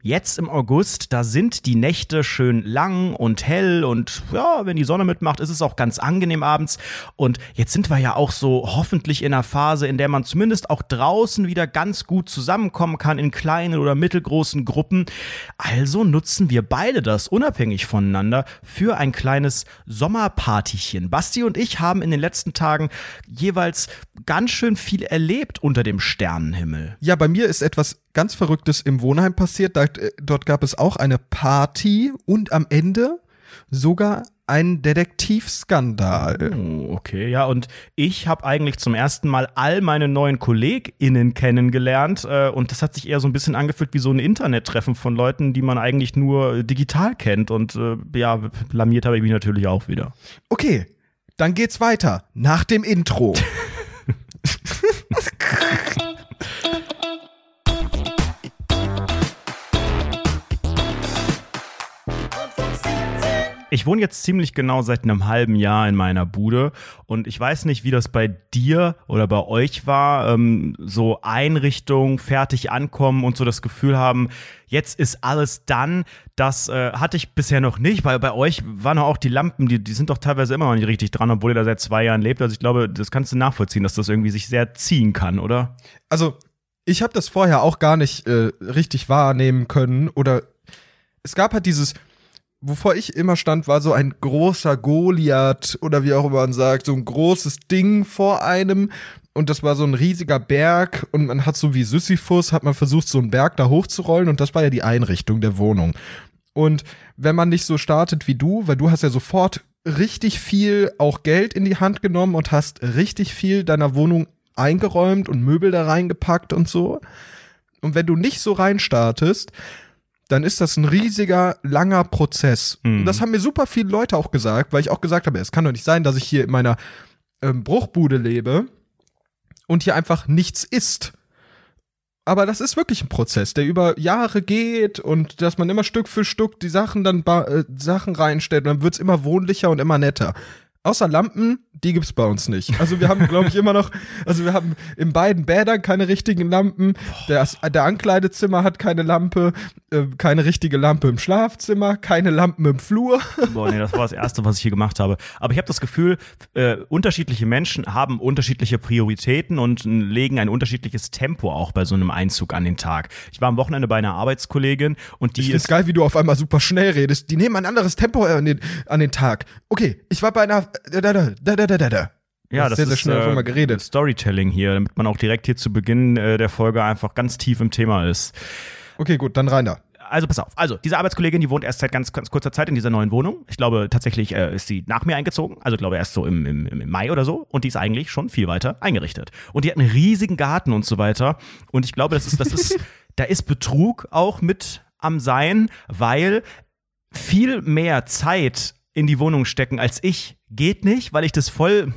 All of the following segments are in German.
Jetzt im August, da sind die Nächte schön lang und hell und ja, wenn die Sonne mitmacht, ist es auch ganz angenehm abends. Und jetzt sind wir ja auch so hoffentlich in einer Phase, in der man zumindest auch draußen wieder ganz gut zusammenkommen kann in kleinen oder mittelgroßen Gruppen. Also nutzen wir beide das unabhängig voneinander für ein kleines Sommerpartychen. Basti und ich haben in den letzten Tagen jeweils ganz schön viel erlebt unter dem Sternenhimmel. Ja, bei mir ist etwas ganz Verrücktes im Wohnheim passiert. Da, äh, dort gab es auch eine Party und am Ende sogar ein Detektivskandal. Oh, okay, ja, und ich habe eigentlich zum ersten Mal all meine neuen KollegInnen kennengelernt äh, und das hat sich eher so ein bisschen angefühlt wie so ein Internettreffen von Leuten, die man eigentlich nur digital kennt und äh, ja, blamiert habe ich mich natürlich auch wieder. Okay, dann geht's weiter nach dem Intro. Ich wohne jetzt ziemlich genau seit einem halben Jahr in meiner Bude und ich weiß nicht, wie das bei dir oder bei euch war, ähm, so Einrichtung, fertig ankommen und so das Gefühl haben, jetzt ist alles dann. Das äh, hatte ich bisher noch nicht, weil bei euch waren auch die Lampen, die, die sind doch teilweise immer noch nicht richtig dran, obwohl ihr da seit zwei Jahren lebt. Also ich glaube, das kannst du nachvollziehen, dass das irgendwie sich sehr ziehen kann, oder? Also, ich habe das vorher auch gar nicht äh, richtig wahrnehmen können oder es gab halt dieses wovor ich immer stand, war so ein großer Goliath oder wie auch immer man sagt, so ein großes Ding vor einem. Und das war so ein riesiger Berg und man hat so wie Sisyphus, hat man versucht, so einen Berg da hochzurollen und das war ja die Einrichtung der Wohnung. Und wenn man nicht so startet wie du, weil du hast ja sofort richtig viel auch Geld in die Hand genommen und hast richtig viel deiner Wohnung eingeräumt und Möbel da reingepackt und so. Und wenn du nicht so reinstartest, dann ist das ein riesiger, langer Prozess. Mhm. Und das haben mir super viele Leute auch gesagt, weil ich auch gesagt habe, es kann doch nicht sein, dass ich hier in meiner ähm, Bruchbude lebe und hier einfach nichts ist. Aber das ist wirklich ein Prozess, der über Jahre geht und dass man immer Stück für Stück die Sachen dann äh, Sachen reinstellt und dann wird's immer wohnlicher und immer netter. Außer Lampen, die gibt's bei uns nicht. Also wir haben, glaube ich, immer noch, also wir haben in beiden Bädern keine richtigen Lampen. Der, der Ankleidezimmer hat keine Lampe, äh, keine richtige Lampe im Schlafzimmer, keine Lampen im Flur. Boah, nee, das war das Erste, was ich hier gemacht habe. Aber ich habe das Gefühl, äh, unterschiedliche Menschen haben unterschiedliche Prioritäten und legen ein unterschiedliches Tempo auch bei so einem Einzug an den Tag. Ich war am Wochenende bei einer Arbeitskollegin und die ich ist geil, wie du auf einmal super schnell redest. Die nehmen ein anderes Tempo an den, an den Tag. Okay, ich war bei einer da, da, da, da, da, da, da. Ja, das sehr, sehr ist schnell äh, geredet. Storytelling hier, damit man auch direkt hier zu Beginn äh, der Folge einfach ganz tief im Thema ist. Okay, gut, dann rein da. Also pass auf. Also diese Arbeitskollegin, die wohnt erst seit ganz, ganz kurzer Zeit in dieser neuen Wohnung. Ich glaube tatsächlich äh, ist sie nach mir eingezogen. Also glaube erst so im, im, im Mai oder so. Und die ist eigentlich schon viel weiter eingerichtet. Und die hat einen riesigen Garten und so weiter. Und ich glaube, das ist, das ist, da ist Betrug auch mit am Sein, weil viel mehr Zeit in die Wohnung stecken als ich. Geht nicht, weil ich das voll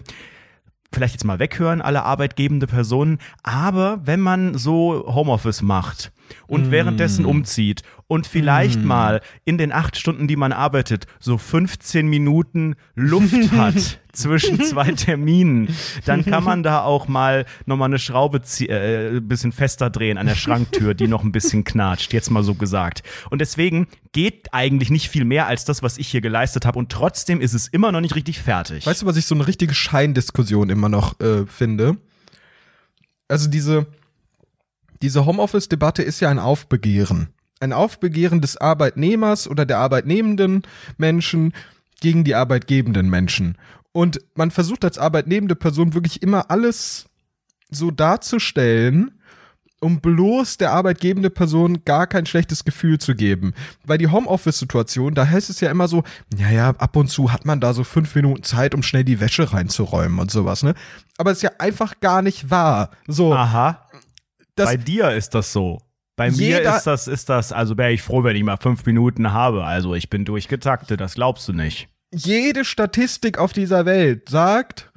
vielleicht jetzt mal weghören, alle arbeitgebende Personen, aber wenn man so Homeoffice macht und mm. währenddessen umzieht und vielleicht mm. mal in den acht Stunden, die man arbeitet, so 15 Minuten Luft hat zwischen zwei Terminen, dann kann man da auch mal nochmal eine Schraube äh, ein bisschen fester drehen an der Schranktür, die noch ein bisschen knatscht, jetzt mal so gesagt. Und deswegen geht eigentlich nicht viel mehr als das, was ich hier geleistet habe und trotzdem ist es immer noch nicht richtig fertig. Weißt du, was ich so eine richtige Scheindiskussion immer noch äh, finde? Also diese diese Homeoffice-Debatte ist ja ein Aufbegehren. Ein Aufbegehren des Arbeitnehmers oder der arbeitnehmenden Menschen gegen die arbeitgebenden Menschen. Und man versucht als arbeitnehmende Person wirklich immer alles so darzustellen, um bloß der arbeitgebende Person gar kein schlechtes Gefühl zu geben. Weil die Homeoffice-Situation, da heißt es ja immer so, ja, ja, ab und zu hat man da so fünf Minuten Zeit, um schnell die Wäsche reinzuräumen und sowas, ne? Aber es ist ja einfach gar nicht wahr. So. Aha. Bei dir ist das so. Bei mir ist das, ist das, also wäre ich froh, wenn ich mal fünf Minuten habe. Also ich bin durchgetaktet, das glaubst du nicht. Jede Statistik auf dieser Welt sagt,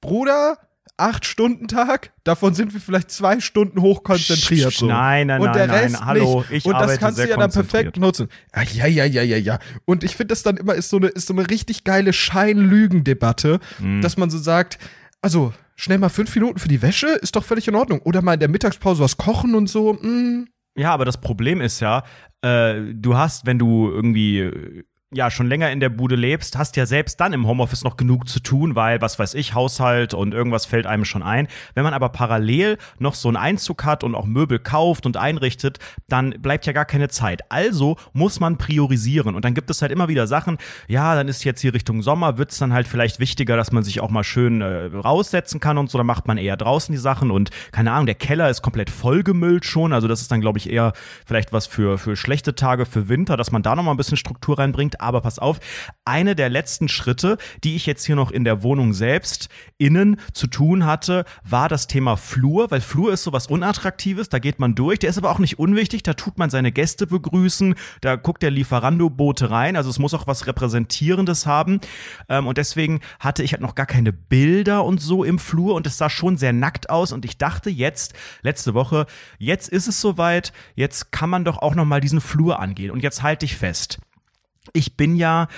Bruder, acht Stunden Tag, davon sind wir vielleicht zwei Stunden hochkonzentriert. So. Nein, nein, und der nein, Rest nein, hallo, ich Und das kannst du ja dann perfekt nutzen. Ah, ja, ja, ja, ja, ja. Und ich finde das dann immer ist so eine, ist so eine richtig geile Schein-Lügen-Debatte, mhm. dass man so sagt, also schnell mal fünf Minuten für die Wäsche, ist doch völlig in Ordnung. Oder mal in der Mittagspause was kochen und so. Mm. Ja, aber das Problem ist ja, äh, du hast, wenn du irgendwie ja schon länger in der Bude lebst, hast ja selbst dann im Homeoffice noch genug zu tun, weil, was weiß ich, Haushalt und irgendwas fällt einem schon ein. Wenn man aber parallel noch so einen Einzug hat und auch Möbel kauft und einrichtet, dann bleibt ja gar keine Zeit. Also muss man priorisieren. Und dann gibt es halt immer wieder Sachen, ja, dann ist jetzt hier Richtung Sommer, wird es dann halt vielleicht wichtiger, dass man sich auch mal schön äh, raussetzen kann und so. Dann macht man eher draußen die Sachen und keine Ahnung, der Keller ist komplett vollgemüllt schon. Also das ist dann, glaube ich, eher vielleicht was für, für schlechte Tage, für Winter, dass man da nochmal ein bisschen Struktur reinbringt aber pass auf, eine der letzten Schritte, die ich jetzt hier noch in der Wohnung selbst innen zu tun hatte, war das Thema Flur, weil Flur ist sowas Unattraktives, da geht man durch, der ist aber auch nicht unwichtig, da tut man seine Gäste begrüßen, da guckt der Lieferando-Bote rein, also es muss auch was Repräsentierendes haben. Ähm, und deswegen hatte ich halt noch gar keine Bilder und so im Flur und es sah schon sehr nackt aus. Und ich dachte jetzt, letzte Woche, jetzt ist es soweit, jetzt kann man doch auch noch mal diesen Flur angehen. Und jetzt halte ich fest ich bin ja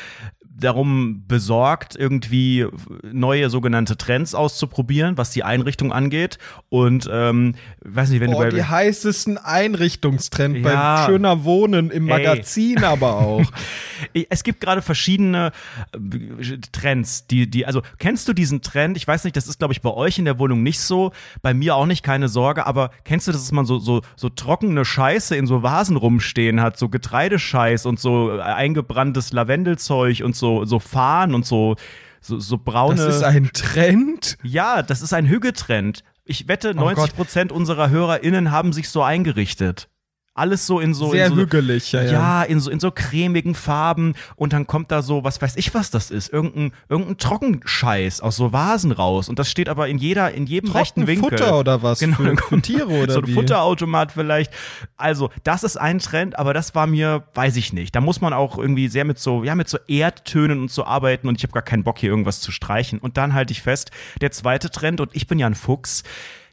darum besorgt, irgendwie neue sogenannte Trends auszuprobieren, was die Einrichtung angeht. Und ähm, weiß nicht, wenn Boah, du bei die heißesten Einrichtungstrend Ja. bei schöner Wohnen im Ey. Magazin aber auch. es gibt gerade verschiedene äh, Trends, die, die, also kennst du diesen Trend? Ich weiß nicht, das ist, glaube ich, bei euch in der Wohnung nicht so, bei mir auch nicht, keine Sorge, aber kennst du, dass man so, so, so trockene Scheiße in so Vasen rumstehen hat, so Getreidescheiß und so äh, eingebranntes Lavendelzeug und so, so Fahnen und so, so, so braune. Das ist ein Trend. ja, das ist ein Hüggetrend. Ich wette, Oh 90 Prozent unserer HörerInnen haben sich so eingerichtet. Alles so in so. Sehr in so, hügelig, ja, ja. in so, in so cremigen Farben und dann kommt da so, was weiß ich, was das ist, irgendein, irgendein Trockenscheiß aus so Vasen raus und das steht aber in jeder, in jedem rechten Winkel. Futter oder was? Genau, für, für Tiere oder so ein wie? Futterautomat vielleicht. Also, das ist ein Trend, aber das war mir, weiß ich nicht. Da muss man auch irgendwie sehr mit so, ja, mit so Erdtönen und so arbeiten und ich habe gar keinen Bock hier irgendwas zu streichen. Und dann halte ich fest, der zweite Trend und ich bin ja ein Fuchs.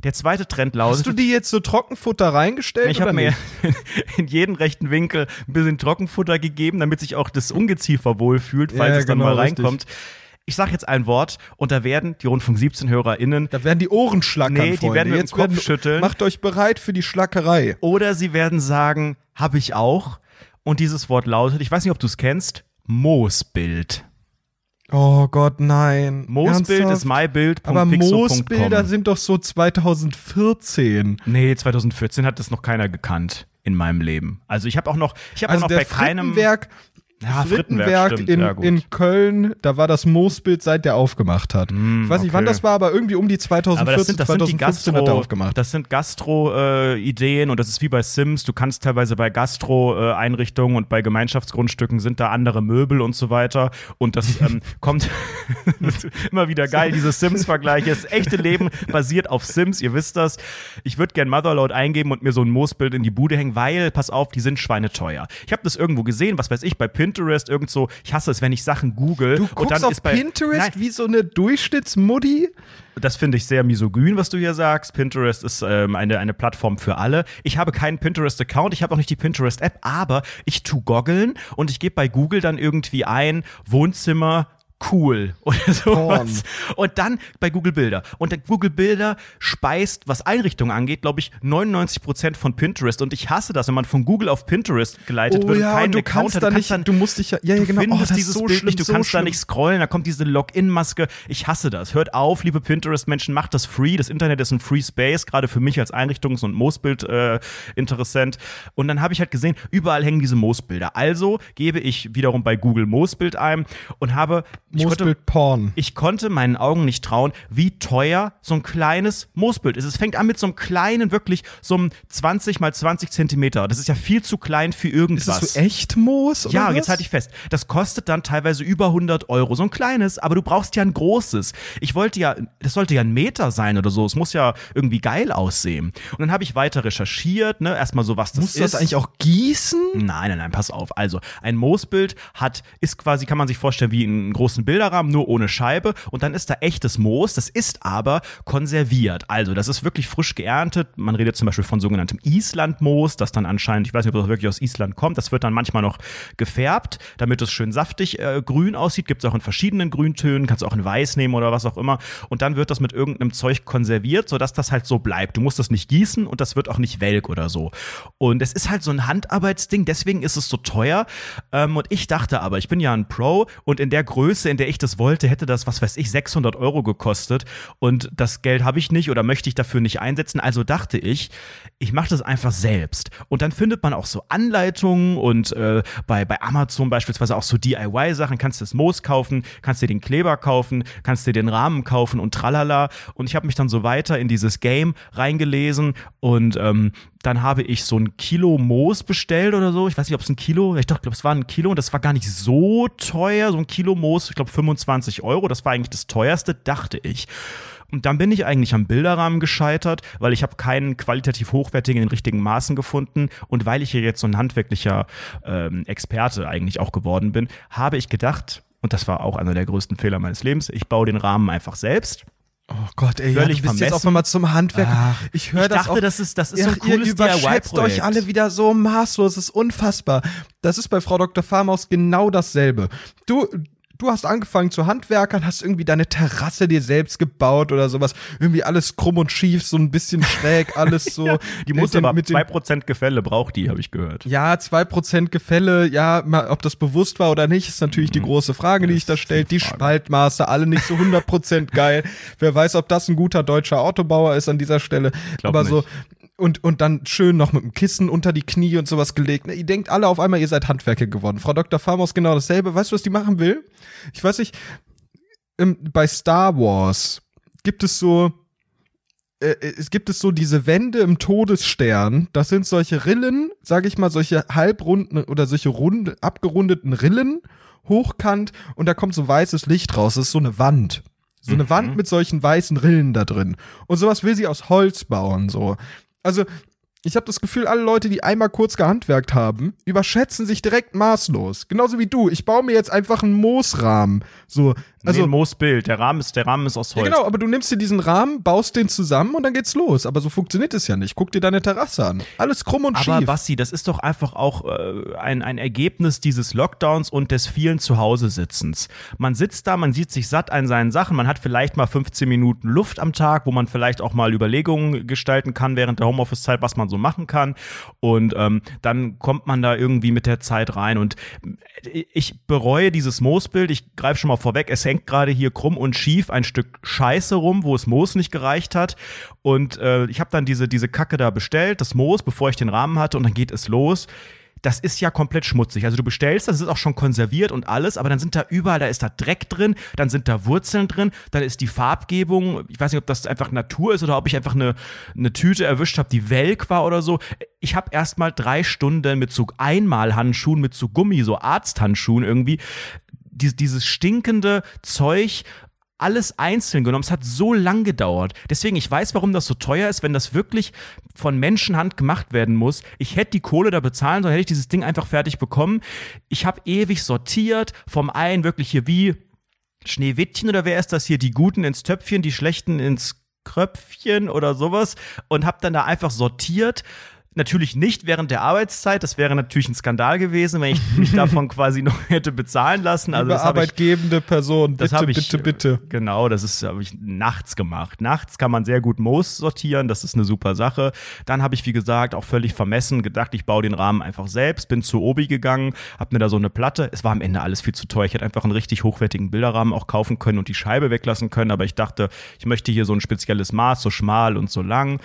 Der zweite Trend lautet. Hast du die jetzt so Trockenfutter reingestellt? Ich habe mir in jeden rechten Winkel ein bisschen Trockenfutter gegeben, damit sich auch das Ungeziefer wohlfühlt, falls Ja, es dann genau, mal richtig. reinkommt. Ich sage jetzt ein Wort und da werden die Rundfunk 17 HörerInnen Da werden die Ohren schlackern, Nee, die Freunde. werden mit Jetzt Kopf werden, schütteln. Macht euch bereit für die Schlackerei. oder sie werden sagen, habe ich auch. Und dieses Wort lautet, ich weiß nicht, ob du es kennst, Moosbild. Oh Gott, nein. Moosbild ist mybild. Aber Moosbilder sind doch so 2014. Nee, 2014 hat das noch keiner gekannt in meinem Leben. Also ich habe auch noch, ich habe Also auch noch bei keinem. Frittenwerk, Ja, Frittenwerk in, ja, in Köln, da war das Moosbild, seit der aufgemacht hat. ich weiß nicht, wann das war, aber irgendwie um die 2014, Aber das sind, das sind die 2015 hat er Gastro, aufgemacht. das sind Gastro-Ideen und das ist wie bei Sims. Du kannst teilweise bei Gastro-Einrichtungen und bei Gemeinschaftsgrundstücken sind da andere Möbel und so weiter. Und das ähm, kommt immer wieder geil, diese Sims-Vergleiche. Das echte Leben basiert auf Sims, ihr wisst das. Ich würde gern Motherload eingeben und mir so ein Moosbild in die Bude hängen, weil, pass auf, die sind schweineteuer. Ich habe das irgendwo gesehen, was weiß ich, bei Pinterest, irgend so. Ich hasse es, wenn ich Sachen google. Du guckst auf bei, Pinterest Nein, wie so eine Durchschnittsmuddi? das finde ich sehr misogyn, was du hier sagst. Pinterest ist ähm, eine, eine Plattform für alle. Ich habe keinen Pinterest-Account, ich habe auch nicht die Pinterest-App, aber ich tu goggeln und ich gebe bei Google dann irgendwie ein Wohnzimmer cool oder sowas. Und dann bei Google Bilder. Und der Google Bilder speist, was Einrichtungen angeht, glaube ich, 99% von Pinterest. Und ich hasse das, wenn man von Google auf Pinterest geleitet wird und keinen Oh du Account kannst hat. da Du nicht, kannst du musst dich ja, ja, ja du genau. findest oh, dieses so Bild schlimm, nicht, du so kannst schlimm. da nicht scrollen, da kommt diese Login-Maske. Ich hasse das. Hört auf, liebe Pinterest-Menschen, macht das free. Das Internet ist ein Free Space, gerade für mich als Einrichtungs- und Moosbild-Interessent. und dann habe ich halt gesehen, überall hängen diese Moosbilder. Also gebe ich wiederum bei Google Moosbild ein und habe Moosbild Porn. ich konnte meinen Augen nicht trauen, wie teuer so ein kleines Moosbild ist. Es fängt an mit so einem kleinen, wirklich so einem 20 mal 20 Zentimeter. Das ist ja viel zu klein für Ist irgendwas. das so echt Moos? Ja, oder was? jetzt halte ich fest. Das kostet dann teilweise über 100 Euro. So ein kleines, aber du brauchst ja ein großes. Ich wollte ja, das sollte ja ein Meter sein oder so. Es muss ja irgendwie geil aussehen. Und dann habe ich weiter recherchiert, ne, erstmal so, was das Musst ist. du das eigentlich auch gießen? Nein, nein, nein, pass auf. Also, ein Moosbild hat, ist quasi, kann man sich vorstellen, wie ein großes großen Bilderrahmen, nur ohne Scheibe und dann ist da echtes Moos, das ist aber konserviert. Also das ist wirklich frisch geerntet. Man redet zum Beispiel von sogenanntem Islandmoos, das dann anscheinend, ich weiß nicht, ob das wirklich aus Island kommt, das wird dann manchmal noch gefärbt, damit es schön saftig äh, grün aussieht. Gibt es auch in verschiedenen Grüntönen, kannst auch in weiß nehmen oder was auch immer. Und dann wird das mit irgendeinem Zeug konserviert, sodass das halt so bleibt. Du musst das nicht gießen und das wird auch nicht welk oder so. Und es ist halt so ein Handarbeitsding, deswegen ist es so teuer. Ähm, und ich dachte aber, ich bin ja ein Pro und in der Größe, in der ich das wollte, hätte das, was weiß ich, 600 Euro gekostet. Und das Geld habe ich nicht oder möchte ich dafür nicht einsetzen. Also dachte ich, ich mache das einfach selbst. Und dann findet man auch so Anleitungen und äh, bei, bei Amazon beispielsweise auch so DIY-Sachen. Kannst du das Moos kaufen, kannst dir den Kleber kaufen, kannst dir den Rahmen kaufen und tralala. Und ich habe mich dann so weiter in dieses Game reingelesen und ähm, dann habe ich so ein Kilo Moos bestellt oder so. Ich weiß nicht, ob es ein Kilo, ich glaube, es war ein Kilo und das war gar nicht so teuer. So ein Kilo Moos, ich glaube 25 Euro. Das war eigentlich das teuerste, dachte ich. Und dann bin ich eigentlich am Bilderrahmen gescheitert, weil ich habe keinen qualitativ hochwertigen in den richtigen Maßen gefunden und weil ich hier jetzt so ein handwerklicher ähm, Experte eigentlich auch geworden bin, habe ich gedacht, und das war auch einer der größten Fehler meines Lebens, ich baue den Rahmen einfach selbst. Oh Gott, ey, Völlig ja, du bist jetzt auch mal zum Handwerk. Ach, ich höre ich das dachte, auch. das ist, das ist Ja, so ein cooles ihr überschätzt euch alle wieder so maßlos, das ist unfassbar. Das ist bei Frau Dr. Farmaus genau dasselbe. Du, du hast angefangen zu Handwerkern, hast irgendwie deine Terrasse dir selbst gebaut oder sowas. Irgendwie alles krumm und schief, so ein bisschen schräg, alles so. Die muss den- aber mit den- 2% Gefälle braucht die, habe ich gehört. Ja, 2% Gefälle, ja, mal, ob das bewusst war oder nicht, ist natürlich die große Frage, die ich da stelle. Die Frage. Spaltmaße, alle nicht so 100% geil. Wer weiß, ob das ein guter deutscher Autobauer ist an dieser Stelle. Aber so, nicht. Und, und dann schön noch mit dem Kissen unter die Knie und sowas gelegt. Ne, Ihr denkt alle auf einmal, ihr seid Handwerker geworden. Frau Dr. Farmers genau dasselbe. Weißt du, was die machen will? Ich weiß nicht, ähm, bei Star Wars gibt es so, äh, es gibt es so diese Wände im Todesstern. Das sind solche Rillen, sage ich mal, solche halbrunden oder solche rund, abgerundeten Rillen, hochkant und da kommt so weißes Licht raus. Das ist so eine Wand. So eine Wand mit solchen weißen Rillen da drin. Und sowas will sie aus Holz bauen, so. Also, ich habe das Gefühl, alle Leute, die einmal kurz gehandwerkt haben, überschätzen sich direkt maßlos. Genauso wie du. Ich baue mir jetzt einfach einen Moosrahmen. So, Also nee, Moosbild, der Rahmen ist, der Rahmen ist aus ja, Holz. genau, aber du nimmst dir diesen Rahmen, baust den zusammen und dann geht's los. Aber so funktioniert es ja nicht. Guck dir deine Terrasse an. Alles krumm und Aber schief. Basti, das ist doch einfach auch äh, ein, ein Ergebnis dieses Lockdowns und des vielen Zuhause-Sitzens. Man sitzt da, man sieht sich satt an seinen Sachen, man hat vielleicht mal 15 Minuten Luft am Tag, wo man vielleicht auch mal Überlegungen gestalten kann während der Homeoffice-Zeit, was man so machen kann. Und ähm, dann kommt man da irgendwie mit der Zeit rein. Und ich bereue dieses Moosbild. Ich greife schon mal vorweg. Es hängt gerade hier krumm und schief ein Stück Scheiße rum, wo es Moos nicht gereicht hat. Und äh, ich habe dann diese, diese Kacke da bestellt, das Moos, bevor ich den Rahmen hatte. Und dann geht es los. Das ist ja komplett schmutzig. Also du bestellst, das ist auch schon konserviert und alles, aber dann sind da überall, da ist da Dreck drin, dann sind da Wurzeln drin, dann ist die Farbgebung, ich weiß nicht, ob das einfach Natur ist oder ob ich einfach eine, eine Tüte erwischt habe, die welk war oder so. Ich habe erst mal drei Stunden mit so Einmalhandschuhen, mit so Gummi, so Arzthandschuhen irgendwie, die, dieses stinkende Zeug alles einzeln genommen. Es hat so lang gedauert. Deswegen, ich weiß, warum das so teuer ist, wenn das wirklich von Menschenhand gemacht werden muss. Ich hätte die Kohle da bezahlen sollen, hätte ich dieses Ding einfach fertig bekommen. Ich habe ewig sortiert, vom einen wirklich hier wie Schneewittchen oder wer ist das hier? Die Guten ins Töpfchen, die Schlechten ins Kröpfchen oder sowas und habe dann da einfach sortiert. Natürlich nicht während der Arbeitszeit, das wäre natürlich ein Skandal gewesen, wenn ich mich davon quasi noch hätte bezahlen lassen. Also Liebe das habe ich arbeitgebende Person, das bitte, ich, bitte, bitte. Genau, das ist habe ich nachts gemacht. Nachts kann man sehr gut Moos sortieren, das ist eine super Sache. Dann habe ich, wie gesagt, auch völlig vermessen gedacht, ich baue den Rahmen einfach selbst, bin zu Obi gegangen, habe mir da so eine Platte. Es war am Ende alles viel zu teuer. Ich hätte einfach einen richtig hochwertigen Bilderrahmen auch kaufen können und die Scheibe weglassen können, aber ich dachte, ich möchte hier so ein spezielles Maß, so schmal und so lang.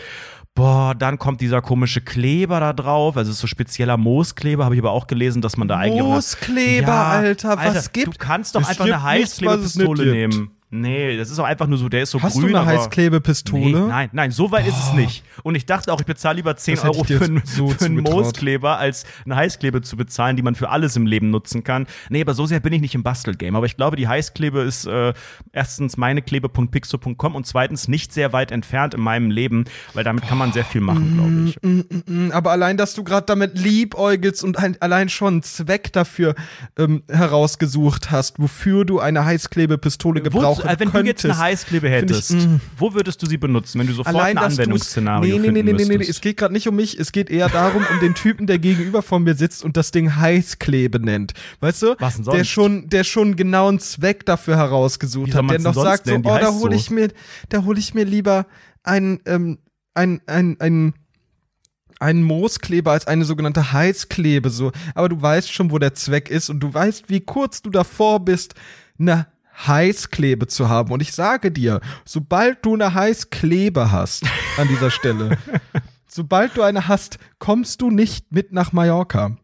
Boah, dann kommt dieser komische Kleber da drauf. Also es ist so spezieller Mooskleber, habe ich aber auch gelesen, dass man da eigentlich. auch Mooskleber, Alter, was gibt- Du kannst doch Es einfach eine Heißklebepistole nehmen. Nee, das ist auch einfach nur so, der ist so Hast grün. du eine Heißklebepistole? Nee, nein, nein, so weit ist es nicht. Und ich dachte auch, ich bezahle lieber 10 Das hätte Euro für, einen- so für einen. Mooskleber, als eine Heißklebe zu bezahlen, die man für alles im Leben nutzen kann. Nee, aber so sehr bin ich nicht im Bastelgame. Aber ich glaube, die Heißklebe ist äh, erstens meineklebe.pixo.com und zweitens nicht sehr weit entfernt in meinem Leben, weil damit kann man sehr viel machen, glaube ich. Mm, Aber allein, dass du gerade damit liebäugelst und ein, allein schon einen Zweck dafür ähm, herausgesucht hast, wofür du eine Heißklebepistole gebrauchen Äh, wenn könntest. du jetzt eine Heißklebe Find ich, hättest, mm. wo würdest du sie benutzen, wenn du sofort Allein, ein Anwendungsszenario nee, nee, nee, nee, nee, nee, müsstest? es geht gerade nicht um mich, es geht eher darum, um den Typen, der gegenüber von mir sitzt und das Ding Heißklebe nennt. Weißt du? Was denn Der sonst? schon, der schon genau einen Zweck dafür herausgesucht hat, der noch sagt so, oh, da hole ich mir, da hole ich mir lieber ein, ähm, ein, ein, ein, einen Mooskleber als eine sogenannte Heißklebe, so. Aber du weißt schon, wo der Zweck ist und du weißt, wie kurz du davor bist, eine Heißklebe zu haben. Und ich sage dir, sobald du eine Heißklebe hast an dieser Stelle, sobald du eine hast, kommst du nicht mit nach Mallorca.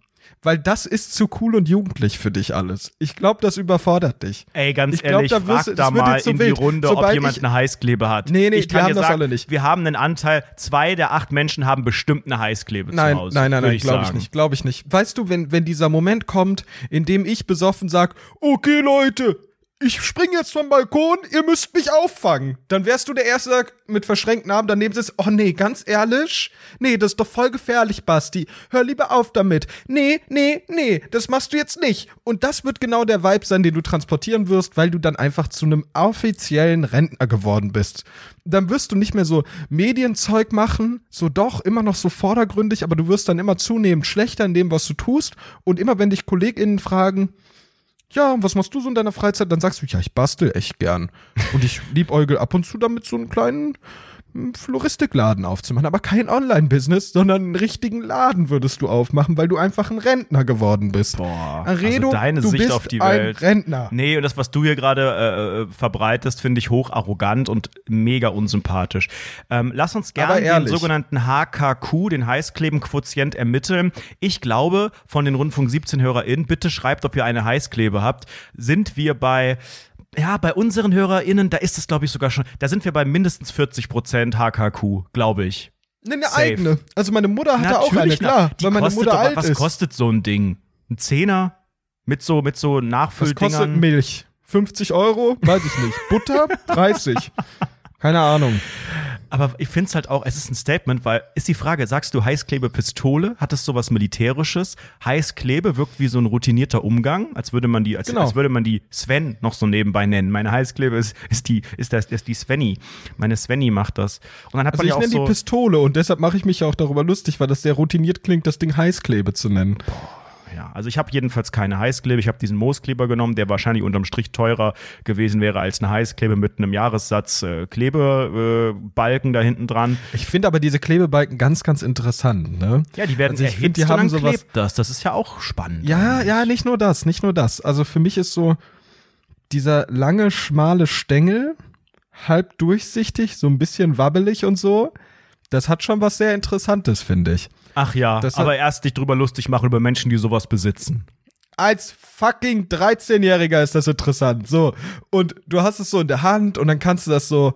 Weil das ist zu cool und jugendlich für dich alles. Ich glaube, das überfordert dich. Ey, ganz Ich glaub, ehrlich, da wirst frag da mal in die wild. Runde, ob Sobald jemand ich- eine Heißklebe hat. Nee, nee, ich die kann haben dir das sagen, alle nicht. Wir haben einen Anteil, zwei der acht Menschen haben bestimmt eine Heißklebe Nein, zu Hause. nein, nein, nein, glaube ich nicht, glaube ich nicht. Weißt du, wenn, wenn dieser Moment kommt, in dem ich besoffen sag, okay Leute, ich spring jetzt vom Balkon, ihr müsst mich auffangen. Dann wärst du der Erste der mit verschränkten Armen daneben sitzt, oh nee, ganz ehrlich? Nee, das ist doch voll gefährlich, Basti. Hör lieber auf damit. Nee, nee, nee, das machst du jetzt nicht. Und das wird genau der Vibe sein, den du transportieren wirst, weil du dann einfach zu einem offiziellen Rentner geworden bist. Dann wirst du nicht mehr so Medienzeug machen, so doch, immer noch so vordergründig, aber du wirst dann immer zunehmend schlechter in dem, was du tust. Und immer wenn dich KollegInnen fragen, ja, was machst du so in deiner Freizeit? Dann sagst du, ja, ich bastel echt gern. Und ich liebäugel ab und zu damit so einen kleinen Floristikladen aufzumachen. Aber kein Online-Business, sondern einen richtigen Laden würdest du aufmachen, weil du einfach ein Rentner geworden bist. Boah, Aredo, also deine du Sicht bist auf die ein Welt. Rentner. Nee, und das, was du hier gerade äh, äh, verbreitest, finde ich hoch arrogant und mega unsympathisch. Ähm, lass uns gerne den sogenannten HKQ, den Heißklebenquotient, ermitteln. Ich glaube, von den Rundfunk 17 HörerInnen, bitte schreibt, ob ihr eine Heißklebe habt, sind wir bei ja, bei unseren HörerInnen, da ist es, glaube ich, sogar schon, da sind wir bei mindestens 40 Prozent HKQ, glaube ich. Nee, eine Safe. eigene. Also meine Mutter hatte auch eine, Natürlich, klar, die weil meine kostet Mutter doch, alt was ist. kostet so ein Ding? Ein Zehner? Mit so, mit so Was kostet Nachfülldingern? Milch? 50 Euro? Weiß ich nicht. Butter? 30. Keine Ahnung. Aber ich finde es halt auch, es ist ein Statement, weil ist die Frage, sagst du Heißklebe-Pistole? Hat es sowas Militärisches? Heißklebe wirkt wie so ein routinierter Umgang, als würde man die, als, Genau. als würde man die Sven noch so nebenbei nennen. Meine Heißklebe ist, ist die, ist das, ist die Svenny. Meine Svenny macht das. Und dann hat Also man ich ja auch nenne so. die Pistole und deshalb mache ich mich ja auch darüber lustig, weil das sehr routiniert klingt, das Ding Heißklebe zu nennen. Ja, also ich habe jedenfalls keine Heißklebe. Ich habe diesen Mooskleber genommen, der wahrscheinlich unterm Strich teurer gewesen wäre als eine Heißklebe mit einem Jahressatz äh, Klebebalken äh, Balken da hinten dran. Ich finde aber diese Klebebalken ganz, ganz interessant, ne? Ja, die werden Also erhitzt find, die und haben sowas- klebt das. Das ist ja auch spannend. Ja, ja, nicht nur das, nicht nur das. Also für mich ist so dieser lange, schmale Stängel, halb durchsichtig, so ein bisschen wabbelig und so. Das hat schon was sehr Interessantes, finde ich. Ach ja, Das aber erst dich drüber lustig machen über Menschen, die sowas besitzen. Als fucking 13-Jähriger ist das interessant. So. Und du hast es so in der Hand und dann kannst du das so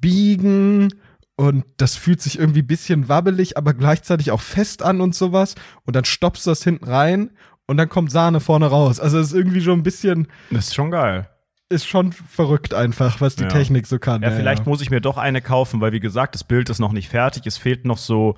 biegen und das fühlt sich irgendwie ein bisschen wabbelig, aber gleichzeitig auch fest an und sowas. Und dann stoppst du das hinten rein und dann kommt Sahne vorne raus. Also es ist irgendwie schon ein bisschen, Das ist schon geil. ist schon verrückt einfach, was die Ja. Technik so kann. Ja, vielleicht ja. muss ich mir doch eine kaufen, weil wie gesagt, das Bild ist noch nicht fertig. Es fehlt noch so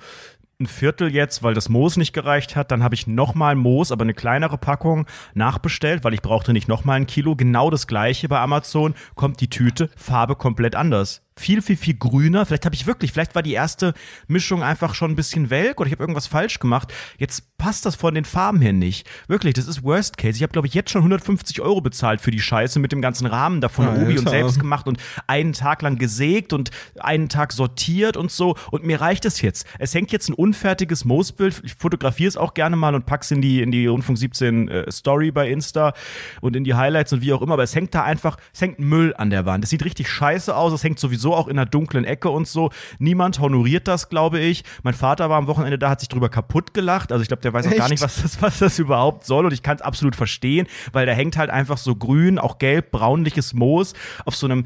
ein Viertel jetzt, weil das Moos nicht gereicht hat. Dann habe ich nochmal Moos, aber eine kleinere Packung nachbestellt, weil ich brauchte nicht nochmal ein Kilo. Genau das gleiche bei Amazon. Kommt die Tüte, Farbe komplett anders. Viel, viel, viel grüner. Vielleicht habe ich wirklich, vielleicht war die erste Mischung einfach schon ein bisschen welk oder ich habe irgendwas falsch gemacht. Jetzt passt das von den Farben her nicht. Wirklich, das ist Worst Case. Ich habe, glaube ich, jetzt schon 150 Euro bezahlt für die Scheiße mit dem ganzen Rahmen davon Alter. Obi und selbst gemacht und einen Tag lang gesägt und einen Tag sortiert und so. Und mir reicht es jetzt. Es hängt jetzt ein unfertiges Moosbild. Ich fotografiere es auch gerne mal und pack's in die, in die Rundfunk 17 äh, Story bei Insta und in die Highlights und wie auch immer. Aber es hängt da einfach, es hängt Müll an der Wand. Es sieht richtig scheiße aus. Es hängt sowieso sowieso auch in einer dunklen Ecke und so. Niemand honoriert das, glaube ich. Mein Vater war am Wochenende da, hat sich drüber kaputt gelacht. Also ich glaube, der weiß auch gar nicht, was das, was das überhaupt soll. Und ich kann es absolut verstehen, weil da hängt halt einfach so grün, auch gelb, braunliches Moos auf so einem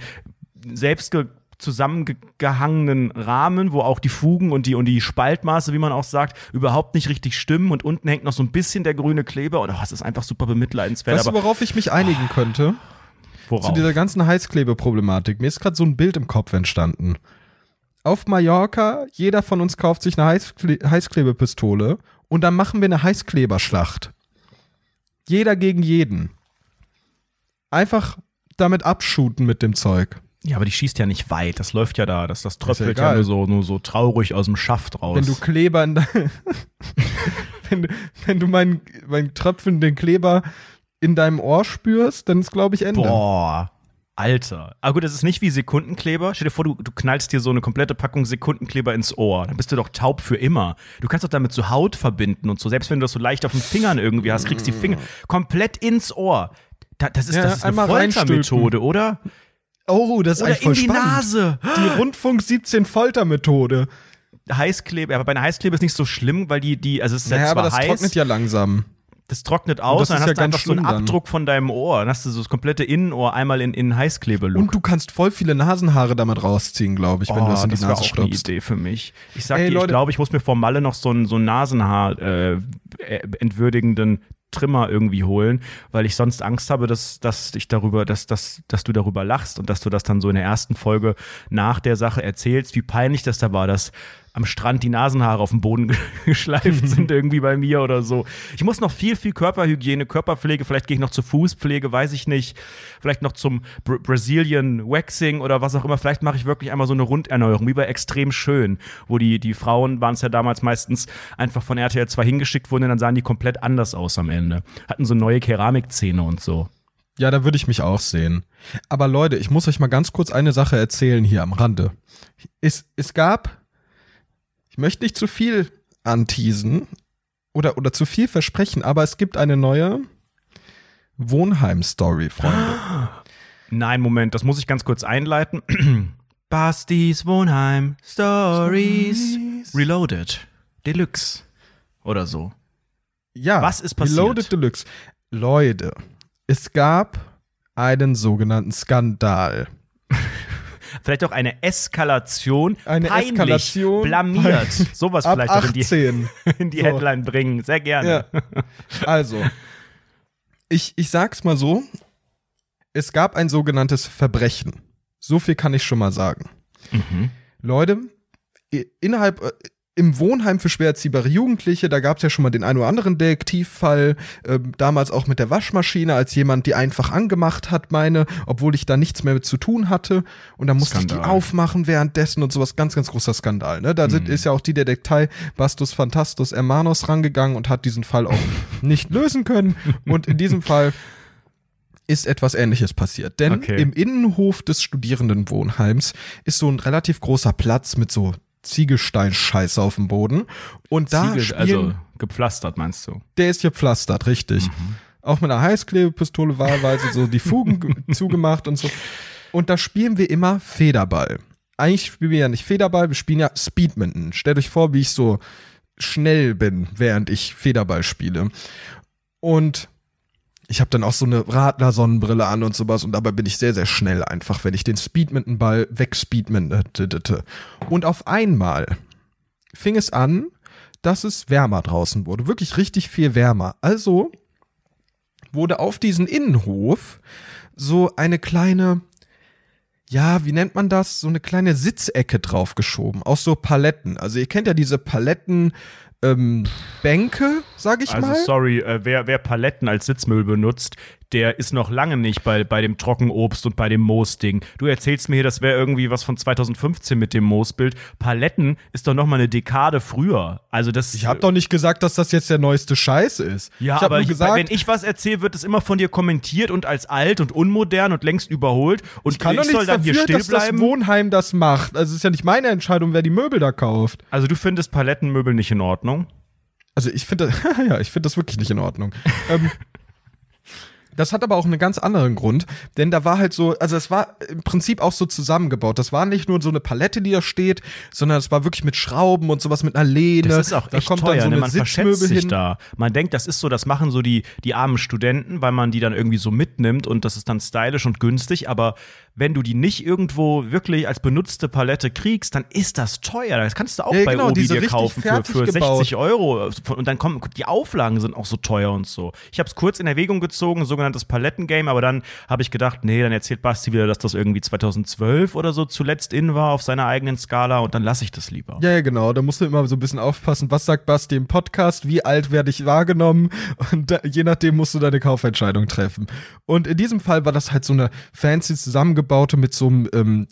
selbst zusammengehangenen Rahmen, wo auch die Fugen und die, und die Spaltmaße, wie man auch sagt, überhaupt nicht richtig stimmen und unten hängt noch so ein bisschen der grüne Kleber und oh, es ist einfach super bemitleidenswert. Weißt du, worauf ich mich einigen könnte? Worauf? Zu dieser ganzen Heißklebeproblematik. Mir ist gerade so ein Bild im Kopf entstanden. Auf Mallorca, jeder von uns kauft sich eine Heißkle Heißklebepistole und dann machen wir eine Heißkleberschlacht. Jeder gegen jeden. Einfach damit abschuten mit dem Zeug. Ja, aber die schießt ja nicht weit. Das läuft ja da. Das, das tröpfelt ja ja, nur, so, nur so traurig aus dem Schaft raus. Wenn du Kleber in wenn, du- wenn du meinen mein tröpfelnden Kleber in deinem Ohr spürst, dann ist, glaube ich, Ende. Boah. Alter. Aber gut, das ist nicht wie Sekundenkleber. Stell dir vor, du, du knallst dir so eine komplette Packung Sekundenkleber ins Ohr. Dann bist du doch taub für immer. Du kannst doch damit so Haut verbinden und so. Selbst wenn du das so leicht auf den Fingern irgendwie hast, kriegst die Finger komplett ins Ohr. Da, das ist, Ja, das ist eine Foltermethode, oder? Oh, das ist Oder eigentlich voll in die spannend. Nase. Die Rundfunk 17 Foltermethode. Heißklebe, aber bei einer Heißklebe ist nicht so schlimm, weil die, die, also es ist ja Naja, zwar aber das heiß, trocknet ja langsam. Das trocknet aus, das dann ist hast ja du ganz einfach so einen schlimm dann. Abdruck von deinem Ohr. Dann hast du so das komplette Innenohr einmal in, in Heißklebe-Look. Und du kannst voll viele Nasenhaare damit rausziehen, glaube ich, wenn du das in die Oh, das Nase auch eine stopfst. Idee für mich. Ich sag Ey, dir, ich Leute. glaube, ich muss mir vor Malle noch so einen, so Nasenhaar äh, äh, entwürdigenden Trimmer irgendwie holen, weil ich sonst Angst habe, dass, dass ich darüber, dass, dass, dass du darüber lachst und dass du das dann so in der ersten Folge nach der Sache erzählst, wie peinlich das da war, dass am Strand die Nasenhaare auf dem Boden geschleift sind irgendwie bei mir oder so. Ich muss noch viel, viel Körperhygiene, Körperpflege, vielleicht gehe ich noch zur Fußpflege, weiß ich nicht. Vielleicht noch zum Bra Brazilian Waxing oder was auch immer. Vielleicht mache ich wirklich einmal so eine Runderneuerung, wie bei Extrem Schön, wo die, die Frauen waren es ja damals meistens einfach von RTL 2 hingeschickt wurden und dann sahen die komplett anders aus am Ende. Hatten so neue Keramikzähne und so. Ja, da würde ich mich auch sehen. Aber Leute, ich muss euch mal ganz kurz eine Sache erzählen hier am Rande. Es, es gab, ich möchte nicht zu viel anteasen oder, oder zu viel versprechen, aber es gibt eine neue Wohnheim-Story, Freunde. Nein, Moment, das muss ich ganz kurz einleiten. Bastis Wohnheim Stories Reloaded Deluxe oder so. Ja, Was ist passiert? Reloaded Deluxe. Leute, es gab einen sogenannten Skandal. Vielleicht auch eine Eskalation. Eine peinlich, Eskalation. Blamiert. Sowas Ab vielleicht auch in die, 18. in die So. Headline bringen. Sehr gerne. Ja. Also, ich, ich sag's mal so: Es gab ein sogenanntes Verbrechen. So viel kann ich schon mal sagen. Mhm. Leute, innerhalb. Äh, Im Wohnheim für schwer erziehbare Jugendliche, da gab's ja schon mal den einen oder anderen Detektivfall, ähm, damals auch mit der Waschmaschine, als jemand die einfach angemacht hat, meine, obwohl ich da nichts mehr mit zu tun hatte. Und dann musste ich Skandal. die aufmachen währenddessen und sowas. Ganz, ganz großer Skandal. Ne? Da sind, ist ja auch die Detektei Bastus Fantastus Hermanos rangegangen und hat diesen Fall auch nicht lösen können. Und in diesem Fall ist etwas ähnliches passiert. Denn Okay. im Innenhof des Studierendenwohnheims ist so ein relativ großer Platz mit so Ziegelsteinscheiße auf dem Boden. Und da Ziegel, spielen, also gepflastert, meinst du? der ist gepflastert, richtig. Auch mit einer Heißklebepistole wahlweise so die Fugen ge- zugemacht und so. Und da spielen wir immer Federball. Eigentlich spielen wir ja nicht Federball, wir spielen ja Speedminton. Stellt euch vor, wie ich so schnell bin, während ich Federball spiele. Und ich habe dann auch so eine Radler-Sonnenbrille an und sowas und dabei bin ich sehr, sehr schnell einfach, wenn ich den Speedminton-Ball wegspeedmintete. Und auf einmal fing es an, dass es wärmer draußen wurde. Wirklich richtig viel wärmer. Also wurde auf diesen Innenhof so eine kleine, ja, wie nennt man das? So eine kleine Sitzecke draufgeschoben. Aus so Paletten. Also ihr kennt ja diese Paletten, ähm, Bänke, sag ich Also mal. sorry, äh, wer, wer Paletten als Sitzmüll benutzt, der ist noch lange nicht bei, bei dem Trockenobst und bei dem Moosding. Du erzählst mir hier, das wäre irgendwie was von 2015 mit dem Moosbild. Paletten ist doch noch mal eine Dekade früher. Also das Ich habe doch nicht gesagt, dass das jetzt der neueste Scheiß ist. ja, ich aber ich, gesagt, wenn ich was erzähle, wird es immer von dir kommentiert und als alt und unmodern und längst überholt. Und ich kann doch soll nichts dann hier dafür, still dass das bleiben. Wohnheim das macht. Also es ist ja nicht meine Entscheidung, wer die Möbel da kauft. Also du findest Palettenmöbel nicht in Ordnung? Also ich finde, ja, ich finde das wirklich nicht in Ordnung. ähm, Das hat aber auch einen ganz anderen Grund, denn da war halt so, also es war im Prinzip auch so zusammengebaut. Das war nicht nur so eine Palette, die da steht, sondern es war wirklich mit Schrauben und sowas mit einer Lehne. Das ist auch da echt kommt teuer, dann so ne? man verschätzt sich hin. da. Man denkt, das ist so, das machen so die, die armen Studenten, weil man die dann irgendwie so mitnimmt und das ist dann stylisch und günstig, aber wenn du die nicht irgendwo wirklich als benutzte Palette kriegst, dann ist das teuer. Das kannst du auch Ja, bei genau, Obi dir kaufen für, für gebaut. 60 Euro. Und dann kommen, die Auflagen sind auch so teuer und so. Ich habe es kurz in Erwägung gezogen, sogenanntes Palettengame, aber dann habe ich gedacht, nee, dann erzählt Basti wieder, dass das irgendwie 2012 oder so zuletzt in war auf seiner eigenen Skala und dann lasse ich das lieber. Ja, ja, genau. Da musst du immer so ein bisschen aufpassen, was sagt Basti im Podcast, wie alt werde ich wahrgenommen und da, je nachdem musst du deine Kaufentscheidung treffen. Und in diesem Fall war das halt so eine fancy zusammengebaute mit so einem ähm,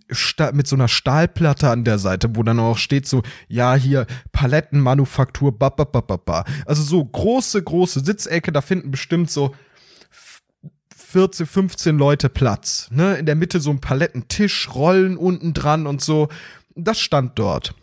mit so einer Stahlplatte an der Seite, wo dann auch steht so, ja, hier Palettenmanufaktur, ba, ba, ba, ba, ba. Also so große, große Sitzecke, da finden bestimmt so 14, 15 Leute Platz. Ne? In der Mitte so ein Palettentisch, Rollen unten dran und so. Das stand dort.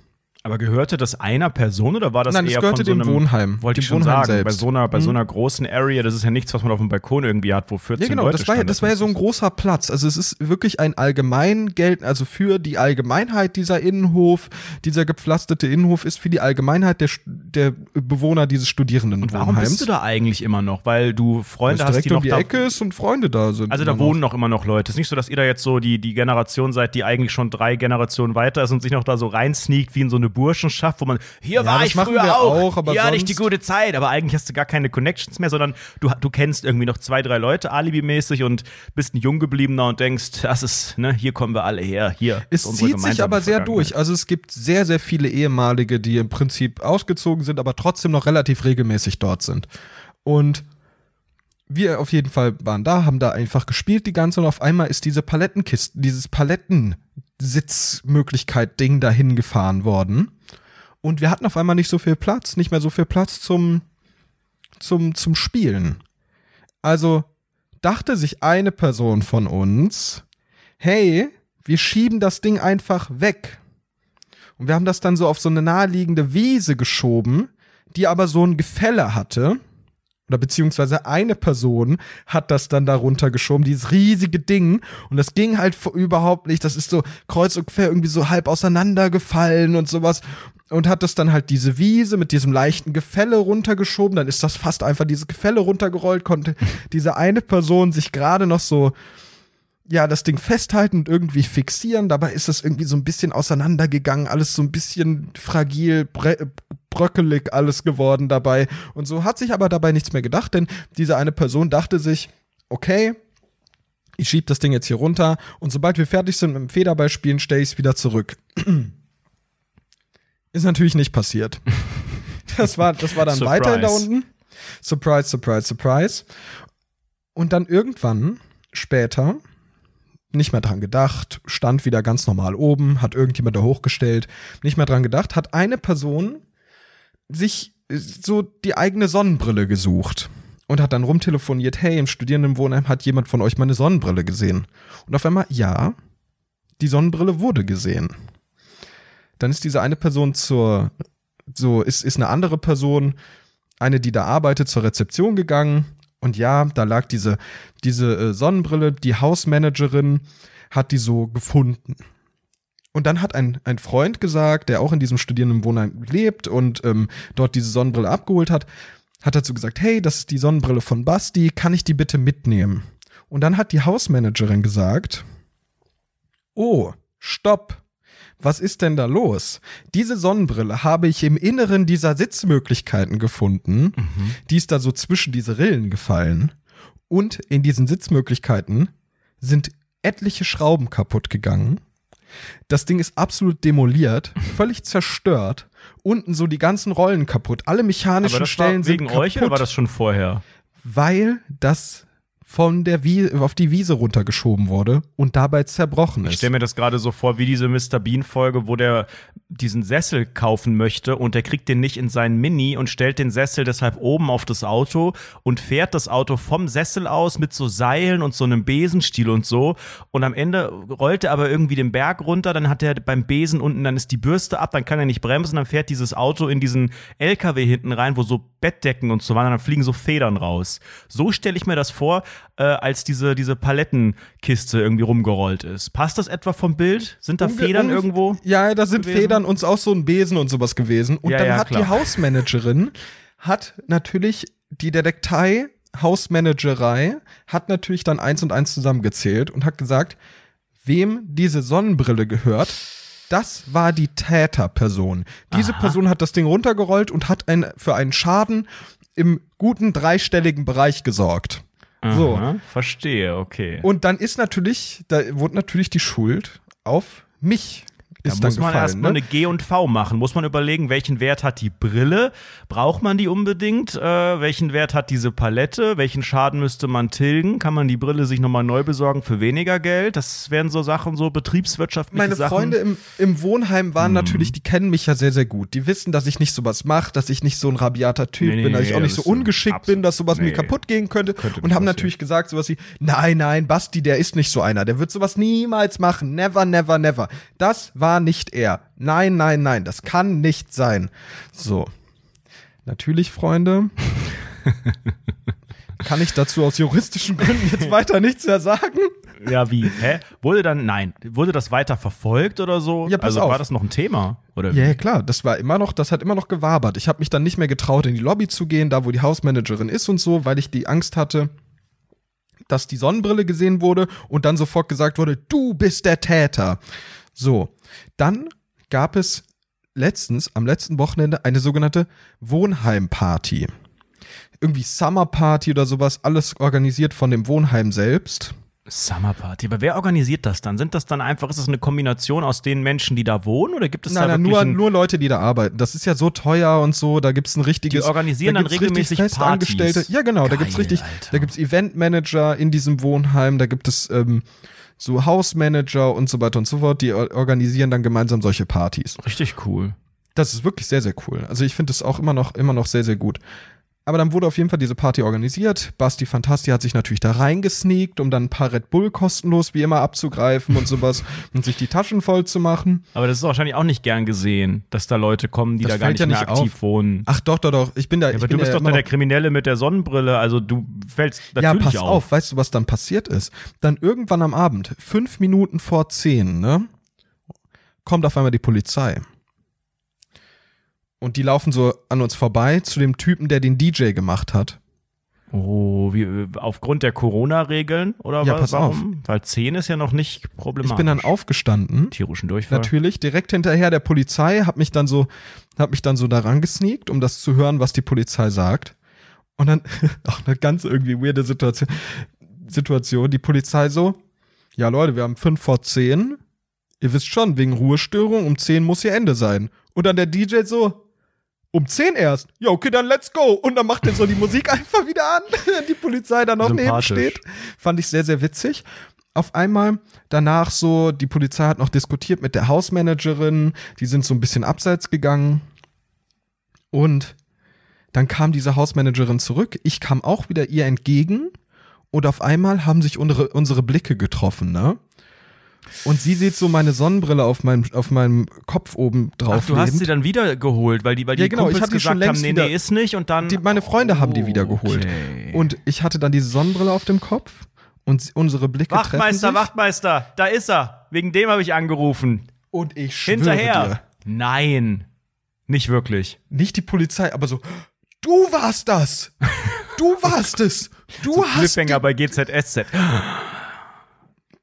Aber gehörte das einer Person oder war das Nein, eher das gehörte von so dem einem Wohnheim. Wollte ich schon Wohnheim sagen, bei selbst. so einer bei so Mhm. einer großen Area, das ist ja nichts, was man auf dem Balkon irgendwie hat, wo 14 Ja, genau, Leute das war, ja, das war ja so ein großer Platz. Also es ist wirklich ein allgemein gelten, also für die Allgemeinheit dieser Innenhof, dieser gepflasterte Innenhof ist für die Allgemeinheit der, der Bewohner dieses Studierendenwohnheims. Und warum bist du da eigentlich immer noch? Weil du Freunde hast, die um noch die da Ecke ist und Freunde da sind. Also da immer noch. wohnen noch immer noch Leute. Es ist nicht so, dass ihr da jetzt so die, die Generation seid, die eigentlich schon drei Generationen weiter ist und sich noch da so reinsneakt wie in so eine Burschenschaft, wo man, hier Ja, war ich früher auch, auch, hatte ich die gute Zeit, aber eigentlich hast du gar keine Connections mehr, sondern du, du kennst irgendwie noch zwei, drei Leute alibimäßig und bist ein Junggebliebener und denkst, das ist, ne, hier kommen wir alle her, hier. Es zieht sich aber sehr durch. Also es gibt sehr, sehr viele ehemalige, die im Prinzip ausgezogen sind, aber trotzdem noch relativ regelmäßig dort sind. Und wir auf jeden Fall waren da, haben da einfach gespielt die ganze und auf einmal ist diese Palettenkiste, dieses Palettensitzmöglichkeit-Ding dahin gefahren worden. Und wir hatten auf einmal nicht so viel Platz, nicht mehr so viel Platz zum, zum, zum Spielen. Also dachte sich eine Person von uns, hey, wir schieben das Ding einfach weg. Und wir haben das dann so auf so eine naheliegende Wiese geschoben, die aber so ein Gefälle hatte. Oder beziehungsweise eine Person hat das dann darunter geschoben, dieses riesige Ding. Und das ging halt überhaupt nicht. Das ist so kreuz und quer irgendwie so halb auseinandergefallen und sowas. Und hat das dann halt diese Wiese mit diesem leichten Gefälle runtergeschoben. Dann ist das fast einfach dieses Gefälle runtergerollt, konnte diese eine Person sich gerade noch so ja, das Ding festhalten und irgendwie fixieren. Dabei ist das irgendwie so ein bisschen auseinandergegangen, alles so ein bisschen fragil, bröckelig alles geworden dabei. Und so hat sich aber dabei nichts mehr gedacht, denn diese eine Person dachte sich, okay, ich schieb das Ding jetzt hier runter und sobald wir fertig sind mit dem Federballspielen, stelle ich es wieder zurück. Ist natürlich nicht passiert. Das war, das war dann Surprise. weiterhin da unten. Surprise, surprise, surprise. Und dann irgendwann später nicht mehr dran gedacht, stand wieder ganz normal oben, hat irgendjemand da hochgestellt, nicht mehr dran gedacht, hat eine Person sich äh, so die eigene Sonnenbrille gesucht und hat dann rumtelefoniert, hey, im Studierendenwohnheim hat jemand von euch meine Sonnenbrille gesehen. Und auf einmal, ja, die Sonnenbrille wurde gesehen. Dann ist diese eine Person zur, so, ist, ist eine andere Person, eine, die da arbeitet, zur Rezeption gegangen. Und ja, da lag diese, diese äh, Sonnenbrille, die Hausmanagerin hat die so gefunden. Und dann hat ein, ein Freund gesagt, der auch in diesem Studierendenwohnheim lebt und ähm, dort diese Sonnenbrille abgeholt hat, hat dazu gesagt, hey, das ist die Sonnenbrille von Basti, kann ich die bitte mitnehmen? Und dann hat die Hausmanagerin gesagt, oh, stopp. Was ist denn da los? Diese Sonnenbrille habe ich im Inneren dieser Sitzmöglichkeiten gefunden. Die ist da so zwischen diese Rillen gefallen. Und in diesen Sitzmöglichkeiten sind etliche Schrauben kaputt gegangen. Das Ding ist absolut demoliert, völlig zerstört. Unten so die ganzen Rollen kaputt. Alle mechanischen Aber das Stellen war sind wegen kaputt, euch oder war das schon vorher? weil das von der Wie auf die Wiese runtergeschoben wurde und dabei zerbrochen Ich ist. stelle mir das gerade so vor wie diese Mr. Bean-Folge, wo der diesen Sessel kaufen möchte und der kriegt den nicht in seinen Mini und stellt den Sessel deshalb oben auf das Auto und fährt das Auto vom Sessel aus mit so Seilen und so einem Besenstiel und so. Und am Ende rollt er aber irgendwie den Berg runter, dann hat er beim Besen unten, dann ist die Bürste ab, dann kann er nicht bremsen, dann fährt dieses Auto in diesen LKW hinten rein, wo so Bettdecken und so waren, und dann fliegen so Federn raus. So stelle ich mir das vor, äh, als diese, diese Palettenkiste irgendwie rumgerollt ist. Passt das etwa vom Bild? Sind da Unge- Federn irgendwo? Ja, da sind gewesen? Federn und auch so ein Besen und sowas gewesen. Und Ja, dann ja, hat klar. die Hausmanagerin, hat natürlich die Detektei, Hausmanagerei, hat natürlich dann eins und eins zusammengezählt und hat gesagt, wem diese Sonnenbrille gehört, das war die Täterperson. Diese Aha. Person hat das Ding runtergerollt und hat ein, für einen Schaden im guten dreistelligen Bereich gesorgt. So. Aha, verstehe, okay. Und dann ist natürlich, da wurde natürlich die Schuld auf mich. Da muss man gefallen, erstmal ne? eine G und V machen. Muss man überlegen, welchen Wert hat die Brille? Braucht man die unbedingt? Äh, welchen Wert hat diese Palette? Welchen Schaden müsste man tilgen? Kann man die Brille sich nochmal neu besorgen für weniger Geld? Das wären so Sachen, so betriebswirtschaftliche Meine Sachen. Freunde im, im Wohnheim Hm. waren natürlich, die kennen mich ja sehr, sehr gut. Die wissen, dass ich nicht sowas mache, dass ich nicht so ein rabiater Typ Nee, nee, bin, dass ich nee, auch nicht so ungeschickt bin, dass sowas mir kaputt gehen könnte. Könnte und haben natürlich gesagt sowas wie, nein, nein, Basti, der ist nicht so einer. Der wird sowas niemals machen. Never, never, never. Das war nicht er. Nein, nein, nein. Das kann nicht sein. So. Natürlich, Freunde. kann ich dazu aus juristischen Gründen jetzt weiter nichts mehr sagen? Ja, wie? Hä? Wurde dann, nein, wurde das weiter verfolgt oder so? Ja, pass also auf. war das noch ein Thema? Oder Ja, ja, klar, das war immer noch, das hat immer noch gewabert. Ich habe mich dann nicht mehr getraut, in die Lobby zu gehen, da wo die Hausmanagerin ist und so, weil ich die Angst hatte, dass die Sonnenbrille gesehen wurde und dann sofort gesagt wurde, du bist der Täter. So, dann gab es letztens, am letzten Wochenende, eine sogenannte Wohnheimparty. Irgendwie Summerparty oder sowas, alles organisiert von dem Wohnheim selbst. Summerparty. Aber wer organisiert das dann? Sind das dann einfach, ist das eine Kombination aus den Menschen, die da wohnen oder gibt es Nein, da nein, nur, nur Leute, die da arbeiten. Das ist ja so teuer und so, da gibt's ein richtiges. Die organisieren da dann regelmäßig Festangestellte. Partys. Ja, genau, da gibt's Geil, richtig, Alter. da gibt's Eventmanager in diesem Wohnheim, da gibt es ähm, so Hausmanager und so weiter und so fort, die or- organisieren dann gemeinsam solche Partys. richtig cool. Das ist wirklich sehr, sehr cool. Also ich finde das auch immer noch, immer noch sehr, sehr gut. Aber dann wurde auf jeden Fall diese Party organisiert. Basti Fantasti hat sich natürlich da reingesneakt, um dann ein paar Red Bull kostenlos wie immer abzugreifen und sowas und sich die Taschen voll zu machen. Aber das ist wahrscheinlich auch nicht gern gesehen, dass da Leute kommen, die Das da gar nicht ja mehr nicht aktiv auf. wohnen. Ach doch, doch, doch. Ich bin da. Ja, aber du bist ja doch dann der Kriminelle mit der Sonnenbrille, also du fällst Ja, natürlich pass auf. auf. Weißt du, was dann passiert ist? Dann irgendwann am Abend, fünf Minuten vor zehn, ne, kommt auf einmal die Polizei. Und die laufen so an uns vorbei zu dem Typen, der den DJ gemacht hat. Oh, wie, aufgrund der Corona-Regeln oder Ja, wa- pass auf. warum? Weil 10 ist ja noch nicht problematisch. Ich bin dann aufgestanden, Tierischen Durchfall. natürlich, direkt hinterher der Polizei, hab mich dann so, hab mich dann so daran gesneakt, um das zu hören, was die Polizei sagt. Und dann, auch eine ganz irgendwie weirde Situation, Situation, die Polizei so, ja Leute, wir haben fünf vor zehn, ihr wisst schon, wegen Ruhestörung, um zehn muss hier Ende sein. Und dann der DJ so, um 10 erst. Ja, okay, dann let's go. Und dann macht er so die Musik einfach wieder an, wenn die Polizei dann noch neben steht. Fand ich sehr, sehr witzig. Auf einmal danach so, die Polizei hat noch diskutiert mit der Hausmanagerin, die sind so ein bisschen abseits gegangen. Und dann kam diese Hausmanagerin zurück. Ich kam auch wieder ihr entgegen. Und auf einmal haben sich unsere, unsere Blicke getroffen, ne? Und sie sieht so meine Sonnenbrille auf meinem, auf meinem Kopf oben drauf. Ach, du hast sie dann wieder geholt, weil die, weil die Ja, genau, ich Kumpels hatte die schon gesagt haben, nee, nee, ist nicht und dann. Die, meine Freunde haben die wieder geholt. Okay. Und ich hatte dann diese Sonnenbrille auf dem Kopf und unsere Blicke Wachtmeister, treffen sich. Wachtmeister, da ist er. Wegen dem habe ich angerufen. Und ich schwöre Hinterher. dir, Nein. Nicht wirklich. nicht die Polizei, aber so, du warst das. Du warst es. Du hast Cliffhanger bei GZSZ.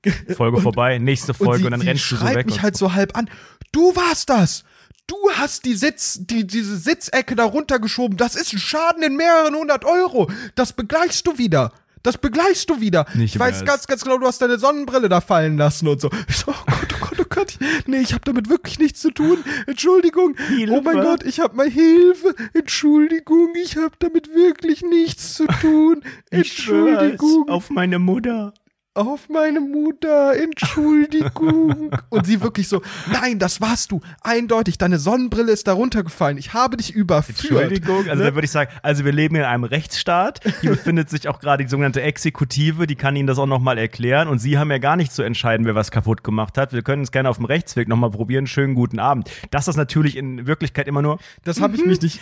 Folge vorbei, nächste Folge und, dann sie rennst du so weg. mich und halt so halb an. Du warst das. Du hast die Sitz, die, diese Sitzecke da runtergeschoben. Das ist ein Schaden in mehreren hundert Euro. Das begleichst du wieder. Das begleichst du wieder. Nicht ich weiß ganz, ganz genau, du hast deine Sonnenbrille da fallen lassen und so. Ich so, oh Gott, oh Gott, oh Gott. Nee, ich habe damit wirklich nichts zu tun. Entschuldigung. Hilfe. Oh mein Gott, ich habe mal Hilfe. Entschuldigung, ich habe damit wirklich nichts zu tun. ich Entschuldigung auf meine Mutter. Auf meine Mutter, Entschuldigung. Und sie wirklich so, nein, das warst du. Eindeutig, deine Sonnenbrille ist da runtergefallen. Ich habe dich überführt. Entschuldigung, also Ne? da würde ich sagen, also wir leben in einem Rechtsstaat. Hier befindet sich auch gerade die sogenannte Exekutive, die kann Ihnen das auch nochmal erklären. Und Sie haben ja gar nicht zu entscheiden, wer was kaputt gemacht hat. Wir können es gerne auf dem Rechtsweg nochmal probieren. Schönen guten Abend. Das ist natürlich in Wirklichkeit immer nur. Das habe ich mich nicht.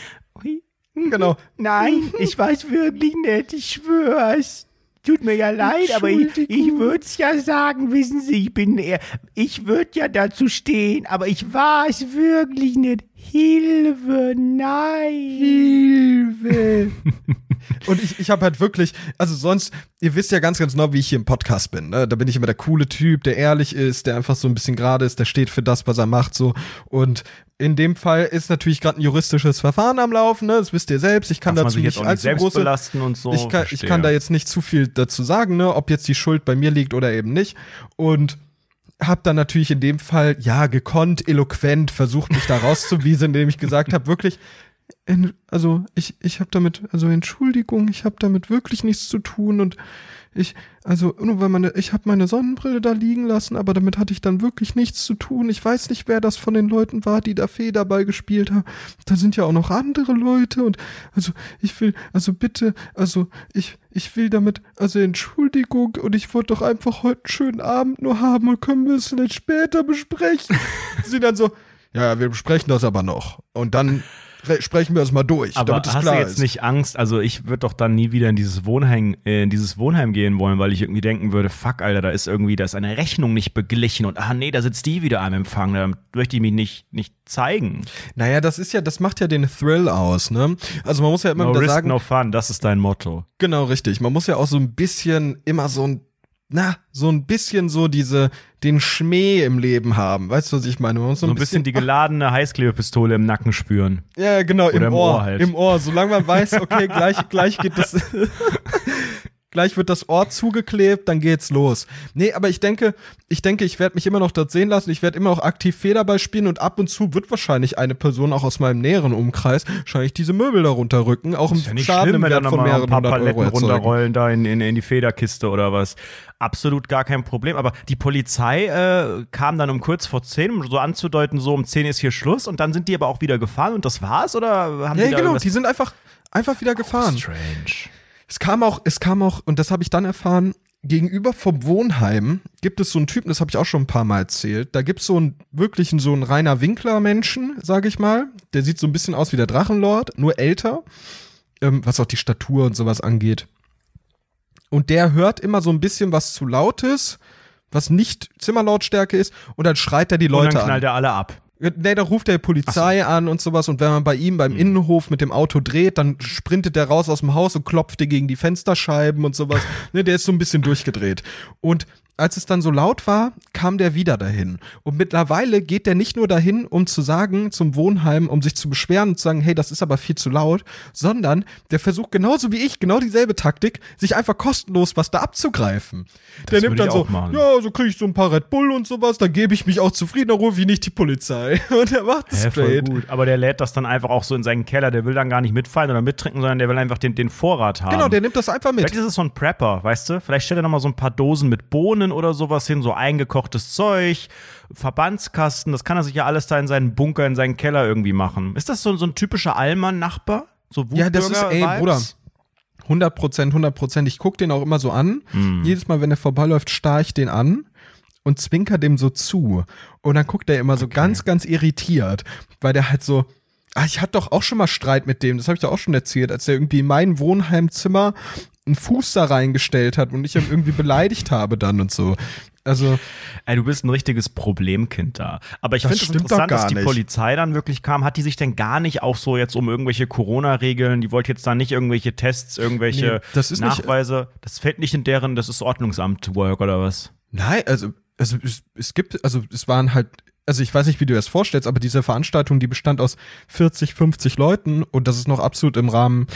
Genau. Nein, ich weiß wirklich nicht, ich schwör's. Tut mir ja leid, aber ich, ich würde es ja sagen, wissen Sie, ich bin eher, ich würde ja dazu stehen, aber ich war es wirklich nicht. Hilfe, nein. Hilfe. Und ich, ich habe halt wirklich, also sonst, ihr wisst ja ganz, ganz genau, wie ich hier im Podcast bin. Ne? Da bin ich immer der coole Typ, der ehrlich ist, der einfach so ein bisschen gerade ist, der steht für das, was er macht, so. Und in dem Fall ist natürlich gerade ein juristisches Verfahren am Laufen, ne? das wisst ihr selbst. Ich kann Darf dazu nicht nicht allzu große belasten und so. ich kann, ich kann da jetzt nicht zu viel dazu sagen, ne, ob jetzt die Schuld bei mir liegt oder eben nicht. Und hab dann natürlich in dem Fall, ja, gekonnt, eloquent versucht, mich da rauszuwiesen, indem ich gesagt habe, wirklich, also ich, ich habe damit, also Entschuldigung, ich habe damit wirklich nichts zu tun und ich, also nur weil meine, ich habe meine Sonnenbrille da liegen lassen, aber damit hatte ich dann wirklich nichts zu tun. Ich weiß nicht, wer das von den Leuten war, die da Federball gespielt haben. Da sind ja auch noch andere Leute und also ich will, also bitte, also ich, ich will damit, also Entschuldigung und ich wollte doch einfach heute einen schönen Abend nur haben und können wir es vielleicht später besprechen. Sie dann so, ja, wir besprechen das aber noch und dann sprechen wir es mal durch, Aber damit es hast klar du jetzt ist. nicht Angst? Also ich würde doch dann nie wieder in dieses Wohnheim, äh, in dieses Wohnheim gehen wollen, weil ich irgendwie denken würde, fuck, Alter, da ist irgendwie, da ist eine Rechnung nicht beglichen und ah nee, da sitzt die wieder am Empfang, da möchte ich mich nicht, nicht zeigen. Naja, das ist ja, das macht ja den Thrill aus, ne? Also man muss ja immer No wieder risk, sagen, no fun, das ist dein Motto. genau richtig. Man muss ja auch so ein bisschen immer so ein, na, so ein bisschen so diese, den Schmäh im Leben haben. Weißt du, was ich meine? Man muss So ein bisschen die geladene Heißklebepistole im Nacken spüren. Ja, genau, im, Oder im Ohr. Ohr halt. Im Ohr. Solange man weiß, okay, gleich, gleich geht das. gleich wird das Ohr zugeklebt, dann geht's los. Nee, aber ich denke, ich denke, ich werde mich immer noch dort sehen lassen. Ich werde immer noch aktiv Federball spielen und ab und zu wird wahrscheinlich eine Person auch aus meinem näheren Umkreis wahrscheinlich diese Möbel darunter rücken, auch im Ist ja nicht Schaden schlimm, im Wert von nochmal ein mehreren paar Paletten runterrollen da in, in, in die Federkiste oder was. Absolut gar kein Problem. Aber die Polizei äh, kam dann um kurz vor zehn, um so anzudeuten, so um zehn ist hier Schluss und dann sind die aber auch wieder gefahren und das war's? Oder haben Ja, die da genau, die sind einfach, einfach wieder gefahren. Strange. Es kam auch, es kam auch, und das habe ich dann erfahren, gegenüber vom Wohnheim gibt es so einen Typen, das habe ich auch schon ein paar Mal erzählt. Da gibt es so einen wirklichen, so einen reiner Winkler-Menschen, sage ich mal. Der sieht so ein bisschen aus wie der Drachenlord, nur älter, ähm, was auch die Statur und sowas angeht. Und der hört immer so ein bisschen was zu lautes, was nicht Zimmerlautstärke ist, und dann schreit er die Und Leute dann an. knallt er alle ab. Nee, da ruft der Polizei an und sowas. Und wenn man bei ihm beim Innenhof mit dem Auto dreht, dann sprintet der raus aus dem Haus und klopft dir gegen die Fensterscheiben und sowas. ne, der ist so ein bisschen durchgedreht. Und als es dann so laut war, kam der wieder dahin. Und mittlerweile geht der nicht nur dahin, um zu sagen, zum Wohnheim, um sich zu beschweren und zu sagen, hey, das ist aber viel zu laut, sondern der versucht genauso wie ich, genau dieselbe Taktik, sich einfach kostenlos was da abzugreifen. der nimmt dann so, machen. ja, so kriege ich so ein paar Red Bull und sowas, dann gebe ich mich auch zufrieden, dann rufe ich nicht die Polizei. Und er macht es voll straight. gut. Aber der lädt das dann einfach auch so in seinen Keller. Der will dann gar nicht mitfallen oder mittrinken, sondern der will einfach den, den Vorrat haben. Genau, der nimmt das einfach Vielleicht mit. ist es so ein Prepper, weißt du? Vielleicht stellt er nochmal so ein paar Dosen mit Bohnen oder sowas hin, so eingekochtes Zeug, Verbandskasten, das kann er sich ja alles da in seinen Bunker, in seinen Keller irgendwie machen. Ist das so, so ein typischer Allmann-Nachbar? So Ja, das ist, ey? Bruder. 100 Prozent, 100 Prozent. Ich gucke den auch immer so an. Hm. Jedes Mal, wenn er vorbeiläuft, starr ich den an und zwinker dem so zu. Und dann guckt er immer so ganz, ganz irritiert, weil der halt so, ah, ich hatte doch auch schon mal Streit mit dem, das habe ich doch auch schon erzählt, als er irgendwie in mein Wohnheimzimmer einen Fuß da reingestellt hat und ich ihn irgendwie beleidigt habe dann und so. Also, Ey, du bist ein richtiges Problemkind da. Aber ich finde es interessant, dass die nicht. Polizei dann wirklich kam. Hat die sich denn gar nicht auch so jetzt um irgendwelche Corona-Regeln, die wollte jetzt da nicht irgendwelche Tests, irgendwelche Nee, das ist nicht- Nachweise, das fällt nicht in deren, das ist Ordnungsamt-Work oder was? Nein, also, also es, es gibt, also es waren halt, also ich weiß nicht, wie du das vorstellst, aber diese Veranstaltung, die bestand aus 40, 50 Leuten und das ist noch absolut im Rahmen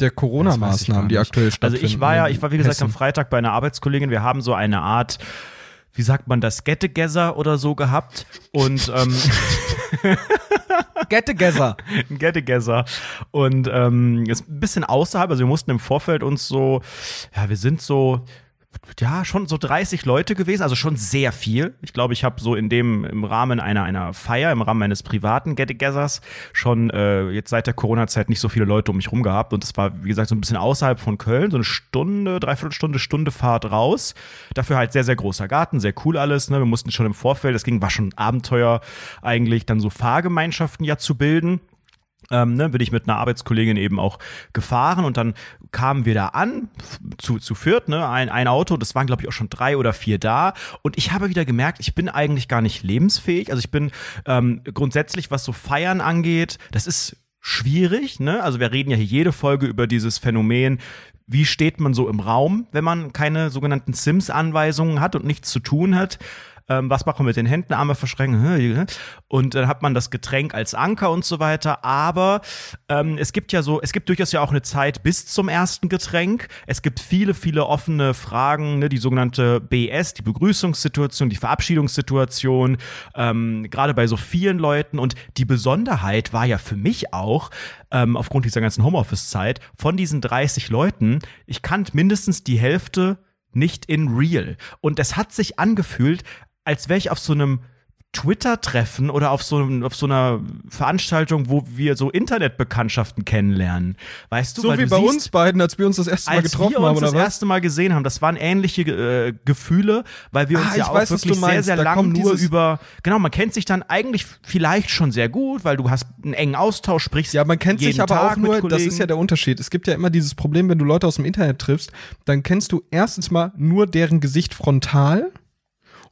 der Corona-Maßnahmen, die aktuell Also stattfinden. ich war ja, ich war wie gesagt Hessen. am Freitag bei einer Arbeitskollegin. Wir haben so eine Art, wie sagt man das, Get-Together oder so gehabt und ähm, Get together. ein Get-Together und ähm, ist ein bisschen außerhalb. Also wir mussten im Vorfeld uns so, ja, wir sind so ja, schon so 30 Leute gewesen, also schon sehr viel. Ich glaube, ich habe so in dem, im Rahmen einer, einer Feier, im Rahmen meines privaten Get-Togethers schon äh, jetzt seit der Corona-Zeit nicht so viele Leute um mich rum gehabt. Und das war, wie gesagt, so ein bisschen außerhalb von Köln, so eine Stunde, Dreiviertelstunde, Stunde Fahrt raus. Dafür halt sehr, sehr großer Garten, sehr cool alles. Ne? Wir mussten schon im Vorfeld, das ging, war schon ein Abenteuer eigentlich, dann so Fahrgemeinschaften ja zu bilden. Ähm, ne, bin ich mit einer Arbeitskollegin eben auch gefahren und dann kamen wir da an, zu, zu viert, ne, ein, ein Auto, das waren glaube ich auch schon drei oder vier da. Und ich habe wieder gemerkt, ich bin eigentlich gar nicht lebensfähig, also ich bin ähm, grundsätzlich, was so Feiern angeht, das ist schwierig, ne, also wir reden ja hier jede Folge über dieses Phänomen, wie steht man so im Raum, wenn man keine sogenannten Sims-Anweisungen hat und nichts zu tun hat ähm, was machen wir mit den Händen, Arme verschränken und dann hat man das Getränk als Anker und so weiter. Aber ähm, es gibt ja so, es gibt durchaus ja auch eine Zeit bis zum ersten Getränk. Es gibt viele, viele offene Fragen, ne, die sogenannte BS, die Begrüßungssituation, die Verabschiedungssituation, ähm, gerade bei so vielen Leuten. Und die Besonderheit war ja für mich auch, ähm, aufgrund dieser ganzen Homeoffice-Zeit, von diesen 30 Leuten, ich kannte mindestens die Hälfte nicht in real. Und es hat sich angefühlt, als wäre ich auf so einem Twitter-Treffen oder auf so, auf so einer Veranstaltung, wo wir so Internetbekanntschaften kennenlernen. Weißt du, so wie du bei siehst, uns beiden, als wir uns das erste Mal als getroffen wir uns haben, oder das was? erste Mal gesehen haben, das waren ähnliche äh, Gefühle, weil wir uns Ah, ja auch weiß, wirklich sehr, sehr Da lang nur über, genau, man kennt sich dann eigentlich vielleicht schon sehr gut, weil du hast einen engen Austausch, sprichst Ja, man kennt sich aber Tag auch nur, das ist ja der Unterschied. Es gibt ja immer dieses Problem, wenn du Leute aus dem Internet triffst, dann kennst du erstens mal nur deren Gesicht frontal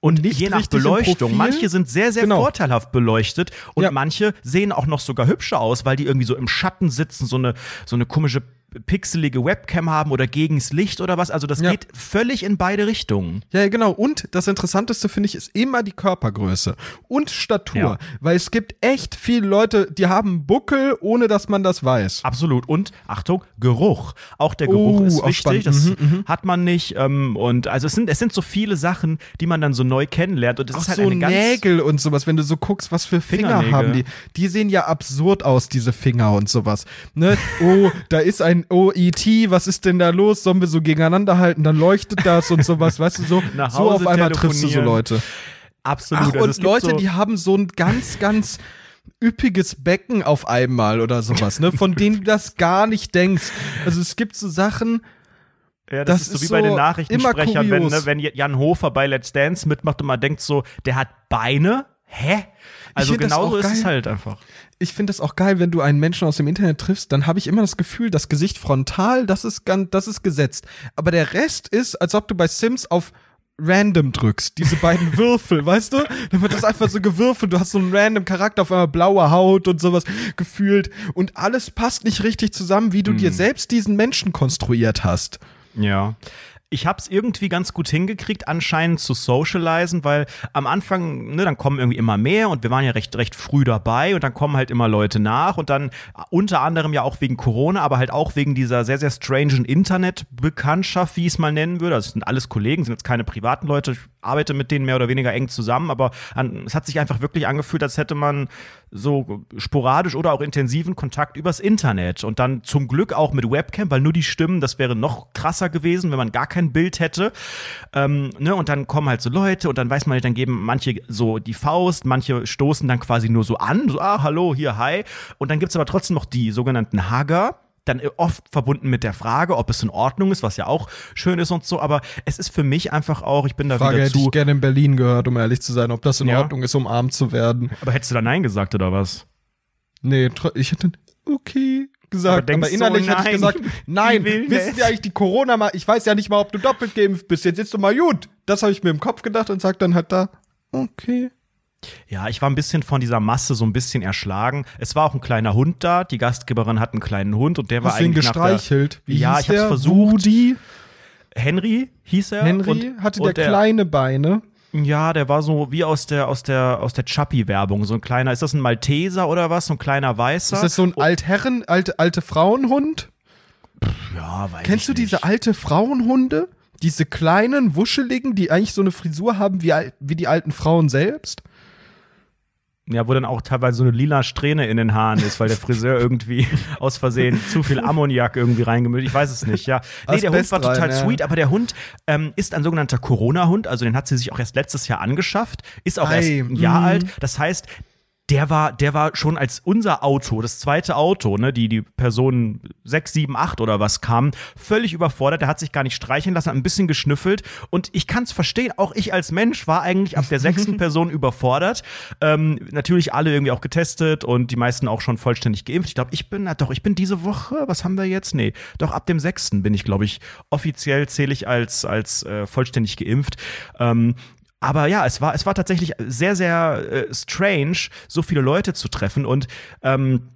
und nicht je nach Beleuchtung. Profil. Manche sind sehr, sehr Genau. vorteilhaft beleuchtet und Ja. manche sehen auch noch sogar hübscher aus, weil die irgendwie so im Schatten sitzen, so eine, so eine komische pixelige Webcam haben oder gegens Licht oder was. Also das Ja. geht völlig in beide Richtungen. Ja, genau. Und das Interessanteste finde ich ist immer die Körpergröße und Statur. Ja. Weil es gibt echt viele Leute, die haben Buckel, ohne dass man das weiß. Absolut. Und Achtung, Geruch. Auch der Geruch Oh, ist wichtig. Das Mhm, hat man nicht. Ähm, und also es sind, es sind so viele Sachen, die man dann so neu kennenlernt. Und es ist halt so eine ganz. Nägel und sowas, wenn du so guckst, was für Finger Fingernägel. haben die. Die sehen ja absurd aus, diese Finger und sowas. Ne? Oh, da ist ein OET, was ist denn da los? Sollen wir so gegeneinander halten? Dann leuchtet das und sowas, weißt du, so, Nach so auf einmal triffst du so. Leute. Absolut. Ach, Also und Leute, so, die haben so ein ganz, ganz üppiges Becken auf einmal oder sowas, ne? Von denen du das gar nicht denkst. Also es gibt so Sachen, Ja, das, Das ist so ist wie bei den Nachrichtensprechern, immer wenn, ne, wenn Jan Hofer bei Let's Dance mitmacht und man denkt so, der hat Beine? Hä? Also genauso ist es halt einfach. ich finde das auch geil, wenn du einen Menschen aus dem Internet triffst, dann habe ich immer das Gefühl, das Gesicht frontal, das ist ganz, das ist gesetzt. Aber der Rest ist, als ob du bei Sims auf random drückst, diese beiden Würfel, weißt du? Dann wird das einfach so gewürfelt, du hast so einen random Charakter auf einmal blaue Haut und sowas gefühlt und alles passt nicht richtig zusammen, wie du dir selbst diesen Menschen konstruiert hast. Ja. Ich habe es irgendwie ganz gut hingekriegt, anscheinend zu socialisen, weil am Anfang, ne, dann kommen irgendwie immer mehr und wir waren ja recht, recht früh dabei und dann kommen halt immer Leute nach und dann äh, unter anderem ja auch wegen Corona, aber halt auch wegen dieser sehr, sehr strangen Internetbekanntschaft, wie ich es mal nennen würde. Also sind alles Kollegen, sind jetzt keine privaten Leute, ich arbeite mit denen mehr oder weniger eng zusammen, aber an, es hat sich einfach wirklich angefühlt, als hätte man so sporadisch oder auch intensiven Kontakt übers Internet und dann zum Glück auch mit Webcam, weil nur die Stimmen, das wäre noch krasser gewesen, wenn man gar kein Bild hätte. Ähm, ne, und dann kommen halt so Leute und dann weiß man, dann geben manche so die Faust, manche stoßen dann quasi nur so an, so, ah, hallo, hier, hi. Und dann gibt's aber trotzdem noch die sogenannten Hugger, dann oft verbunden mit der Frage, ob es in Ordnung ist, was ja auch schön ist und so, aber es ist für mich einfach auch, ich bin da Frage wieder hätte zu. ich gerne in Berlin gehört, um ehrlich zu sein, ob das in Ja. Ordnung ist, umarmt zu werden. Aber hättest du da Nein gesagt oder was? Nee, ich hätte okay Aber gesagt, aber, du, innerlich oh hätte ich gesagt, nein, wissen. Sie eigentlich die Corona mal, ich weiß ja nicht mal, ob du doppelt geimpft bist, jetzt ist du mal gut. Das habe ich mir im Kopf gedacht und sag dann halt da, okay. Ja, ich war ein bisschen von dieser Masse so ein bisschen erschlagen. Es war auch ein kleiner Hund da. Die Gastgeberin hat einen kleinen Hund und der war Hast ihn eigentlich gestreichelt? Der, ja, hieß ich hab's der? versucht. Woody? Henry hieß er. Henry und, hatte und der, kleine Beine. Ja, der war so wie aus der aus der aus der Chappie-Werbung. So ein kleiner. Ist das ein Malteser oder was? So ein kleiner Weißer? Ist das so ein Altherren, alte, alte Frauenhund? ja, weiß Kennst du nicht. diese alte Frauenhunde? Diese kleinen, wuscheligen, die eigentlich so eine Frisur haben wie, wie die alten Frauen selbst? Ja, wo dann auch teilweise so eine lila Strähne in den Haaren ist, weil der Friseur irgendwie aus Versehen zu viel Ammoniak irgendwie reingemüllt. Ich weiß es nicht, ja. Nee, der Hund war total rein, ja. sweet, aber der Hund ähm, ist ein sogenannter Corona-Hund, also den hat sie sich auch erst letztes Jahr angeschafft, ist auch Ei, erst ein Jahr mm. alt. Das heißt, der war, der war schon als unser Auto, das zweite Auto, ne, die, die Person 6, 7, 8 oder was kam, völlig überfordert. Der hat sich gar nicht streicheln lassen, hat ein bisschen geschnüffelt. Und ich kann es verstehen, auch ich als Mensch war eigentlich ab der sechsten Person überfordert. Ähm, natürlich alle irgendwie auch getestet und die meisten auch schon vollständig geimpft. Ich glaube, ich bin, na doch, ich bin diese Woche, was haben wir jetzt? Nee, doch ab dem sechsten bin ich, glaube ich, offiziell zähle ich als, als äh, vollständig geimpft. Ähm, aber ja, es war, es war tatsächlich sehr, sehr äh, strange, so viele Leute zu treffen. Und ähm,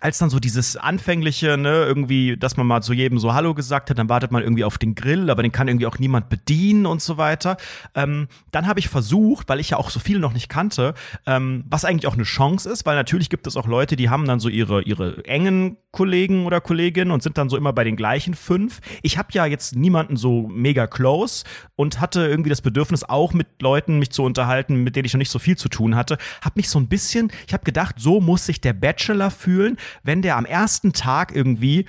als dann so dieses anfängliche, ne, irgendwie, dass man mal zu jedem so Hallo gesagt hat, dann wartet man irgendwie auf den Grill, aber den kann irgendwie auch niemand bedienen und so weiter. Ähm, dann habe ich versucht, weil ich ja auch so viele noch nicht kannte, ähm, was eigentlich auch eine Chance ist, weil natürlich gibt es auch Leute, die haben dann so ihre, ihre engen Kollegen oder Kolleginnen und sind dann so immer bei den gleichen fünf. Ich habe ja jetzt niemanden so mega close und hatte irgendwie das Bedürfnis, auch mit Leuten mich zu unterhalten, mit denen ich noch nicht so viel zu tun hatte. Hab mich so ein bisschen, ich habe gedacht, so muss sich der Bachelor fühlen, wenn der am ersten Tag irgendwie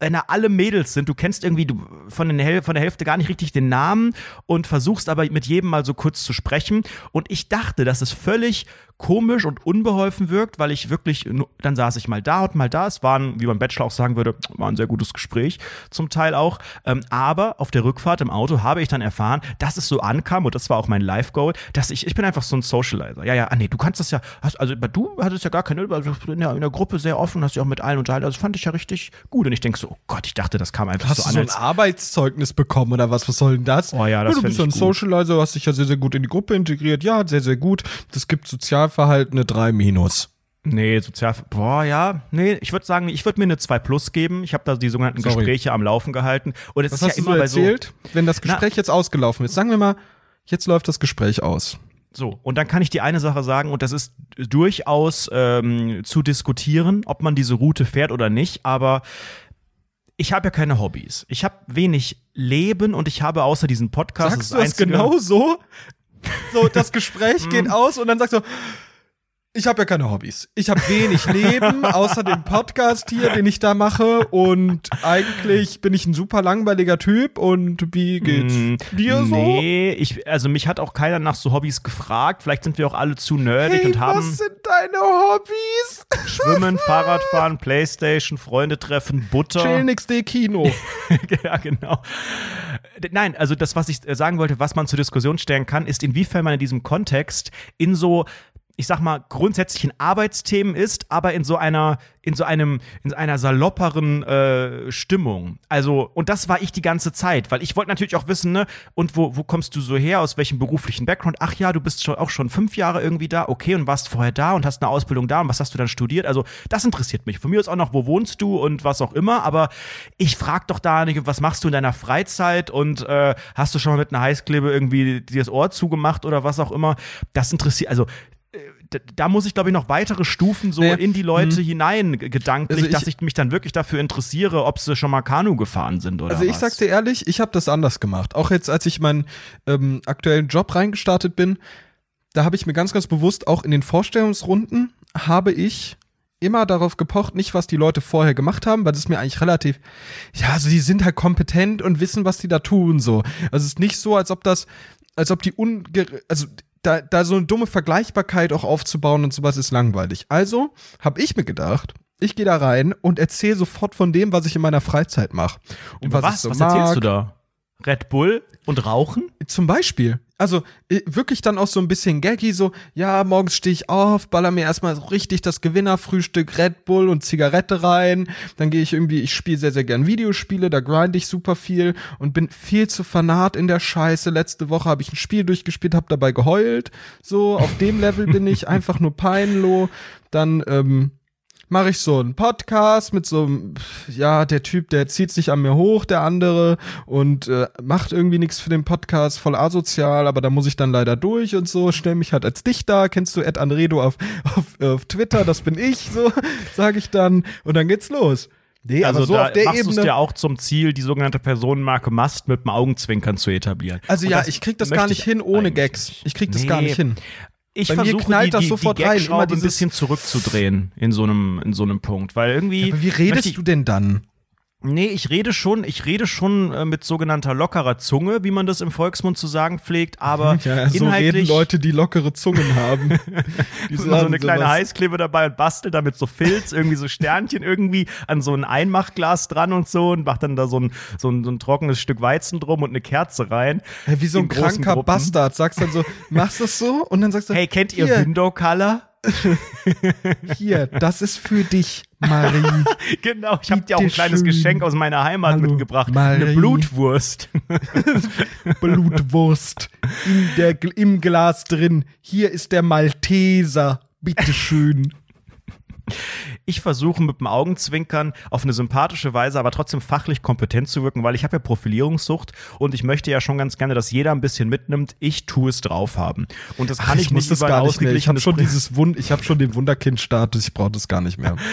wenn da alle Mädels sind, du kennst irgendwie von, den von der Hälfte gar nicht richtig den Namen und versuchst aber mit jedem mal so kurz zu sprechen. Und ich dachte, dass es völlig komisch und unbeholfen wirkt, weil ich wirklich, dann saß ich mal da und mal da. Es war ein, wie man Bachelor auch sagen würde, war ein sehr gutes Gespräch, zum Teil auch. Ähm, aber auf der Rückfahrt im Auto habe ich dann erfahren, dass es so ankam, und das war auch mein Live-Goal, dass ich, ich bin einfach so ein Socializer. Ja, ja, ah nee, du kannst das ja, hast, also du hattest ja gar keine, also in der, in der Gruppe sehr offen, hast dich auch mit allen unterhalten, also fand ich ja richtig gut. Und ich denke so, oh Gott, ich dachte, das kam einfach hast so an. Hast du so ein Arbeitszeugnis bekommen oder was? Was soll denn das? Oh ja, das ja, Du bist so ein Socializer, hast dich ja sehr, sehr gut in die Gruppe integriert. Ja, sehr, sehr gut. Das gibt Sozialverhalten eine 3 minus. Nee, sozial. Boah, ja. Nee, ich würde sagen, ich würde mir eine 2 plus geben. Ich habe da die sogenannten Sorry. Gespräche am Laufen gehalten. Und es Was ist hast ja du immer erzählt, bei so. wenn das Gespräch Na, jetzt ausgelaufen ist? Sagen wir mal, jetzt läuft das Gespräch aus. So, und dann kann ich die eine Sache sagen, und das ist durchaus ähm, zu diskutieren, ob man diese Route fährt oder nicht, aber ich habe ja keine Hobbys. Ich habe wenig Leben und ich habe außer diesen Podcast. Sagst das du das genau so? So, das Gespräch geht mm. aus und dann sagst du, ich habe ja keine Hobbys. Ich habe wenig Leben, außer dem Podcast hier, den ich da mache. Und eigentlich bin ich ein super langweiliger Typ. Und wie geht's mm, dir so? Nee, ich, also mich hat auch keiner nach so Hobbys gefragt. Vielleicht sind wir auch alle zu nerdig hey, und haben. Was sind deine Hobbys? Schwimmen, Fahrradfahren, Playstation, Freunde treffen, Butter. Chill XD Kino. ja, genau. Nein, also das, was ich sagen wollte, was man zur Diskussion stellen kann, ist, inwiefern man in diesem Kontext in so ich sag mal, grundsätzlichen Arbeitsthemen ist, aber in so einer, in so einem, in einer salopperen äh, Stimmung. Also, und das war ich die ganze Zeit, weil ich wollte natürlich auch wissen, ne, und wo, wo kommst du so her, aus welchem beruflichen Background? Ach ja, du bist schon auch schon fünf Jahre irgendwie da, okay, und warst vorher da und hast eine Ausbildung da und was hast du dann studiert? Also, das interessiert mich. Von mir aus auch noch, wo wohnst du und was auch immer, aber ich frag doch da nicht, was machst du in deiner Freizeit und äh, hast du schon mal mit einer Heißklebe irgendwie dir das Ohr zugemacht oder was auch immer? Das interessiert, also da muss ich, glaube ich, noch weitere Stufen so nee. in die Leute mhm. hinein gedanklich, also ich, dass ich mich dann wirklich dafür interessiere, ob sie schon mal Kanu gefahren sind oder Also ich was. sag's dir ehrlich, ich habe das anders gemacht. Auch jetzt, als ich meinen ähm, aktuellen Job reingestartet bin, da habe ich mir ganz, ganz bewusst auch in den Vorstellungsrunden habe ich immer darauf gepocht, nicht was die Leute vorher gemacht haben, weil das ist mir eigentlich relativ, ja, also die sind halt kompetent und wissen, was die da tun, so. Also es ist nicht so, als ob das, als ob die unge, also da, da so eine dumme Vergleichbarkeit auch aufzubauen und sowas ist langweilig. Also habe ich mir gedacht, ich gehe da rein und erzähle sofort von dem, was ich in meiner Freizeit mache. Und was, was, so was erzählst du da? Red Bull und Rauchen? Zum Beispiel. Also wirklich dann auch so ein bisschen gaggy, so, ja, morgens stehe ich auf, baller mir erstmal so richtig das Gewinnerfrühstück Red Bull und Zigarette rein. Dann gehe ich irgendwie, ich spiele sehr, sehr gern Videospiele, da grind ich super viel und bin viel zu fanat in der Scheiße. Letzte Woche habe ich ein Spiel durchgespielt, habe dabei geheult. So, auf dem Level bin ich einfach nur peinloh. Dann, ähm, mache ich so einen Podcast mit so einem, ja, der Typ, der zieht sich an mir hoch, der andere und äh, macht irgendwie nichts für den Podcast, voll asozial, aber da muss ich dann leider durch und so, stell mich halt als Dichter, kennst du Ed Anredo auf, auf, auf Twitter, das bin ich, so, sage ich dann und dann geht's los. Nee, also so da auf der machst du es dir auch zum Ziel, die sogenannte Personenmarke Mast mit dem Augenzwinkern zu etablieren. Also Und ja, ich krieg das gar nicht hin ohne Gags. Ich krieg das nee, gar nicht hin ich Bei versuche knallt die, das sofort die rein, immer ein bisschen zurückzudrehen in so einem in so einem Punkt, weil irgendwie. Ja, aber wie redest du denn dann? Nee, ich rede schon, ich rede schon äh, mit sogenannter lockerer Zunge, wie man das im Volksmund zu sagen pflegt, aber Ja, so reden Leute, die lockere Zungen haben. Die so eine kleine sowas. Heißkleber dabei und bastelt damit so Filz, irgendwie so Sternchen irgendwie an so ein Einmachglas dran und so und macht dann da so ein, so ein, so ein trockenes Stück Weizen drum und eine Kerze rein. Hä, Wie so ein kranker Gruppen. Bastard. Sagst dann so, machst das so und dann sagst du, Hey, kennt ihr Window Color? hier, das ist für dich, Marie. Genau, ich habe dir auch ein kleines schön. Geschenk aus meiner Heimat Hallo, mitgebracht. Marie. Eine Blutwurst. Blutwurst in der, im Glas drin. Hier ist der Malteser. Bitteschön. Ich versuche mit dem Augenzwinkern auf eine sympathische Weise, aber trotzdem fachlich kompetent zu wirken, weil ich habe ja Profilierungssucht und ich möchte ja schon ganz gerne, dass jeder ein bisschen mitnimmt. Ich tue es drauf haben. Und das kann ich, muss nicht das über gar nicht mehr. Ich habe schon dieses Wund, ich habe schon den Wunderkind-Status. Ich brauche das gar nicht mehr.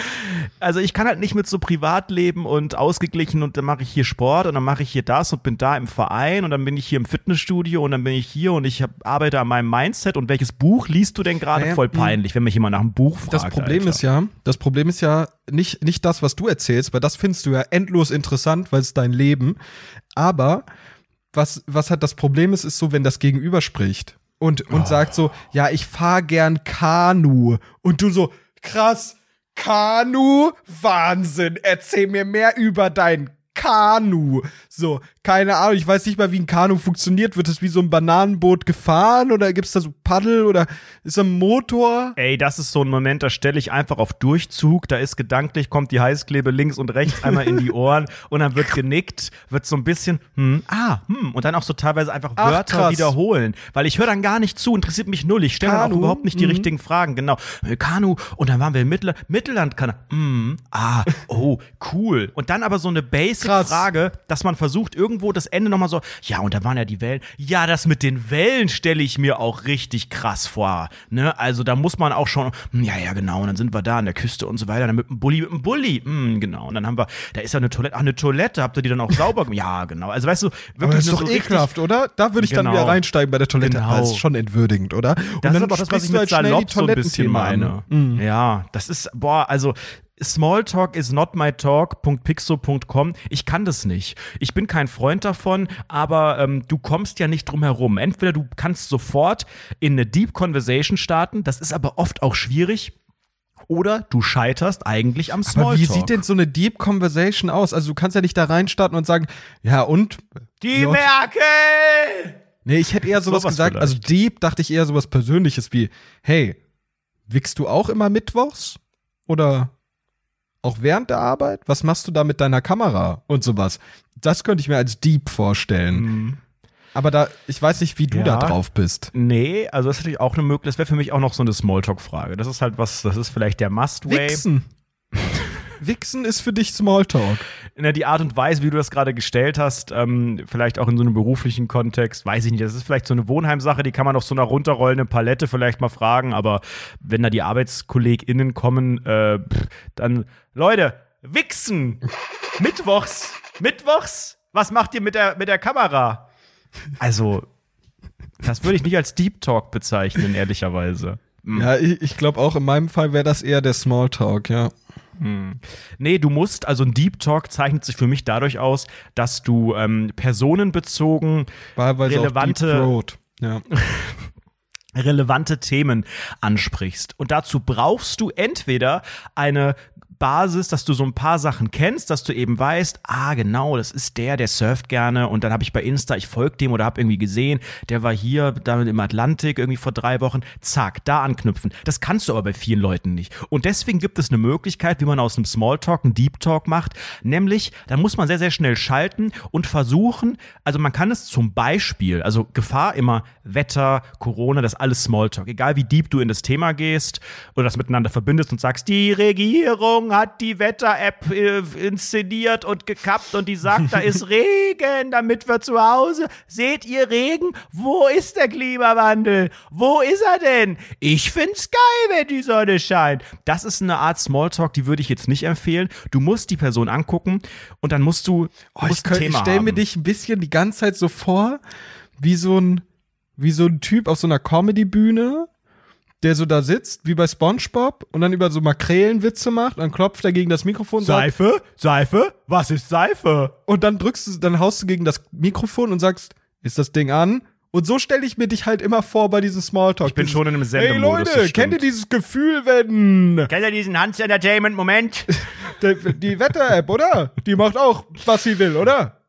Also ich kann halt nicht mit so Privatleben und ausgeglichen und dann mache ich hier Sport und dann mache ich hier das und bin da im Verein und dann bin ich hier im Fitnessstudio und dann bin ich hier und ich hab, arbeite an meinem Mindset und welches Buch liest du denn gerade? Naja, Voll peinlich, wenn mich jemand nach einem Buch fragt. Das Problem Alter. ist ja, das Problem ist ja nicht, nicht das, was du erzählst, weil das findest du ja endlos interessant, weil es dein Leben. Aber was, was halt das Problem ist, ist so, wenn das Gegenüber spricht und, und sagt so, ja, ich fahr gern Kanu. Und du so, krass, Kanu? Wahnsinn, erzähl mir mehr über dein Kanu. So, keine Ahnung, ich weiß nicht mal, wie ein Kanu funktioniert. Wird es wie so ein Bananenboot gefahren oder gibt's da so Paddel oder ist da ein Motor? Ey, das ist so ein Moment, da stelle ich einfach auf Durchzug, da ist gedanklich, kommt die Heißklebe links und rechts einmal in die Ohren und dann wird genickt, wird so ein bisschen, hm, ah, hm, und dann auch so teilweise einfach Ach, Wörter krass. wiederholen, weil ich höre dann gar nicht zu, interessiert mich null, ich stelle dann auch überhaupt nicht die Mhm. richtigen Fragen, genau. Äh, Kanu, und dann waren wir im Mittel Mittellandkanal, hm, ah, oh, cool. Und dann aber so eine. Basic-Frage, dass man versucht, irgendwo das Ende nochmal so, ja, und da waren ja die Wellen. Ja, das mit den Wellen stelle ich mir auch richtig krass vor. Ne? Also da muss man auch schon, hm, ja, ja, genau, und dann sind wir da an der Küste und so weiter, dann mit dem Bulli, mit dem Bulli, hm, genau. Und dann haben wir, da ist ja eine Toilette, ach, eine Toilette, habt ihr die dann auch sauber gemacht? Ja, genau. Also weißt du, wirklich Aber das ist doch so ekelhaft, oder? Da würde ich dann Genau. wieder reinsteigen bei der Toilette. Genau. Aber Das ist schon entwürdigend, oder? Und Das ist dann aber auch das, was ich mit halt Salopp so ein bisschen meine. Mhm. Ja, das ist, boah, also Smalltalk is not my talk.pixo.com. Ich kann das nicht. Ich bin kein Freund davon, aber ähm, du kommst ja nicht drum herum. Entweder du kannst sofort in eine Deep Conversation starten, das ist aber oft auch schwierig, oder du scheiterst eigentlich am Smalltalk. Aber wie sieht denn so eine Deep Conversation aus? Also du kannst ja nicht da reinstarten und sagen, ja und? Die Ja, Merkel! Nee, ich hätte eher sowas, Sowas gesagt. vielleicht. Also Deep dachte ich eher sowas Persönliches wie, hey, wickst du auch immer mittwochs? Oder auch während der Arbeit? Was machst du da mit deiner Kamera und sowas? Das könnte ich mir als Deep vorstellen. Aber da, ich weiß nicht, wie du Ja. da drauf bist. Nee, also das ist natürlich auch eine Möglichkeit. Das wäre für mich auch noch so eine Smalltalk-Frage. Das ist halt was, das ist vielleicht der Must-Way. Wichsen. Ist für dich Smalltalk. Na, die Art und Weise, wie du das gerade gestellt hast, ähm, vielleicht auch in so einem beruflichen Kontext, weiß ich nicht. Das ist vielleicht so eine Wohnheimsache, die kann man auf so einer runterrollenden Palette vielleicht mal fragen, aber wenn da die ArbeitskollegInnen kommen, äh, pff, dann, Leute, wichsen! Mittwochs! Mittwochs! Was macht ihr mit der, mit der Kamera? Also, das würde ich nicht als Deep Talk bezeichnen, ehrlicherweise. Ja, ich, ich glaube auch in meinem Fall wäre das eher der Smalltalk, ja. Nee, du musst, also ein Deep Talk zeichnet sich für mich dadurch aus, dass du ähm, personenbezogen Wahlweise Relevante-. Ja. relevante Themen ansprichst. Und dazu brauchst du entweder eine Basis, dass du so ein paar Sachen kennst, dass du eben weißt, ah genau, das ist der, der surft gerne und dann habe ich bei Insta, ich folge dem oder habe irgendwie gesehen, der war hier damit im Atlantik irgendwie vor drei Wochen, zack, da anknüpfen. Das kannst du aber bei vielen Leuten nicht. Und deswegen gibt es eine Möglichkeit, wie man aus einem Smalltalk einen Deep Talk macht, nämlich, da muss man sehr, sehr schnell schalten und versuchen, also man kann es zum Beispiel, also Gefahr immer Wetter, Corona, das alles Smalltalk, egal wie deep du in das Thema gehst oder das miteinander verbindest und sagst, die Regierung hat die Wetter-App äh, inszeniert und gekappt und die sagt, da ist Regen, damit wir zu Hause. Seht ihr Regen? Wo ist der Klimawandel? Wo ist er denn? Ich find's geil, wenn die Sonne scheint. Das ist eine Art Smalltalk, die würde ich jetzt nicht empfehlen. Du musst die Person angucken und dann musst du, Oh, ich musst ein könnt- ich stelle mir dich ein bisschen die ganze Zeit so vor, wie so ein, wie so ein Typ auf so einer Comedy-Bühne, der so da sitzt, wie bei SpongeBob, und dann über so Makrelenwitze macht, dann klopft er gegen das Mikrofon und sagt, Seife? Seife? Was ist Seife? und dann drückst du, dann haust du gegen das Mikrofon und sagst, ist das Ding an? Und so stelle ich mir dich halt immer vor bei diesem Smalltalk. Ich bin schon in einem Hey Sendemodus. Leute, das kennt ihr dieses Gefühl, wenn Kennt ihr diesen Hans Entertainment Moment? die, die Wetter-App, oder? Die macht auch, was sie will, oder?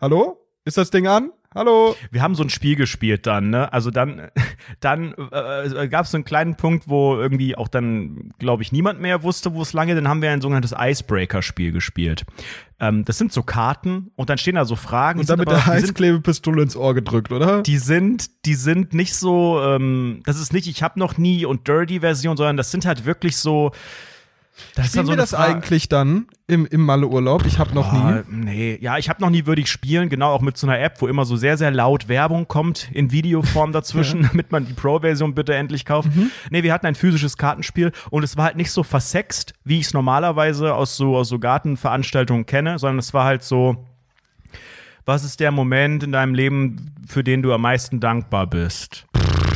Hallo? Ist das Ding an? Hallo? Wir haben so ein Spiel gespielt dann, ne? Also dann, dann äh, gab es so einen kleinen Punkt, wo irgendwie auch dann, glaube ich, niemand mehr wusste, wo es lange. Dann haben wir ein sogenanntes Icebreaker-Spiel gespielt. Ähm, das sind so Karten und dann stehen da so Fragen. Und dann mit der Heißklebepistole ins Ohr gedrückt, oder? die sind, die sind nicht so, ähm, das ist nicht, ich habe noch nie und Dirty-Version, sondern das sind halt wirklich so. Das Spielen wir eine das Fra- eigentlich dann im, im Malle-Urlaub? Ich habe noch nie. Ah, nee, ja, ich habe noch nie würde ich spielen, genau auch mit so einer App, wo immer so sehr, sehr laut Werbung kommt in Videoform dazwischen, damit man die Pro-Version bitte endlich kauft. Mhm. Nee, wir hatten ein physisches Kartenspiel und es war halt nicht so versext, wie ich es normalerweise aus so, aus so Gartenveranstaltungen kenne, sondern es war halt so, was ist der Moment in deinem Leben, für den du am meisten dankbar bist?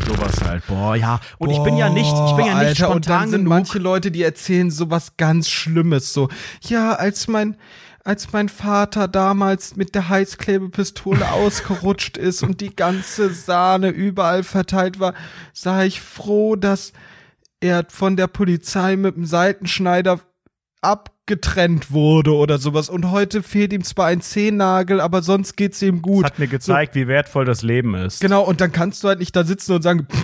Sowas halt. Boah, ja. Und ich bin ja nicht, ich bin ja nicht Alter, und spontan dann sind genug. manche Leute, die erzählen so was ganz Schlimmes, so, ja, als mein, als mein Vater damals mit der Heißklebepistole ausgerutscht ist und die ganze Sahne überall verteilt war, sah ich froh, dass er von der Polizei mit dem Seitenschneider abgetrennt wurde oder sowas. Und heute fehlt ihm zwar ein Zehennagel, aber sonst geht's ihm Das gut. hat mir gezeigt, wie wertvoll das Leben ist. Genau, und dann kannst du halt nicht da sitzen und sagen,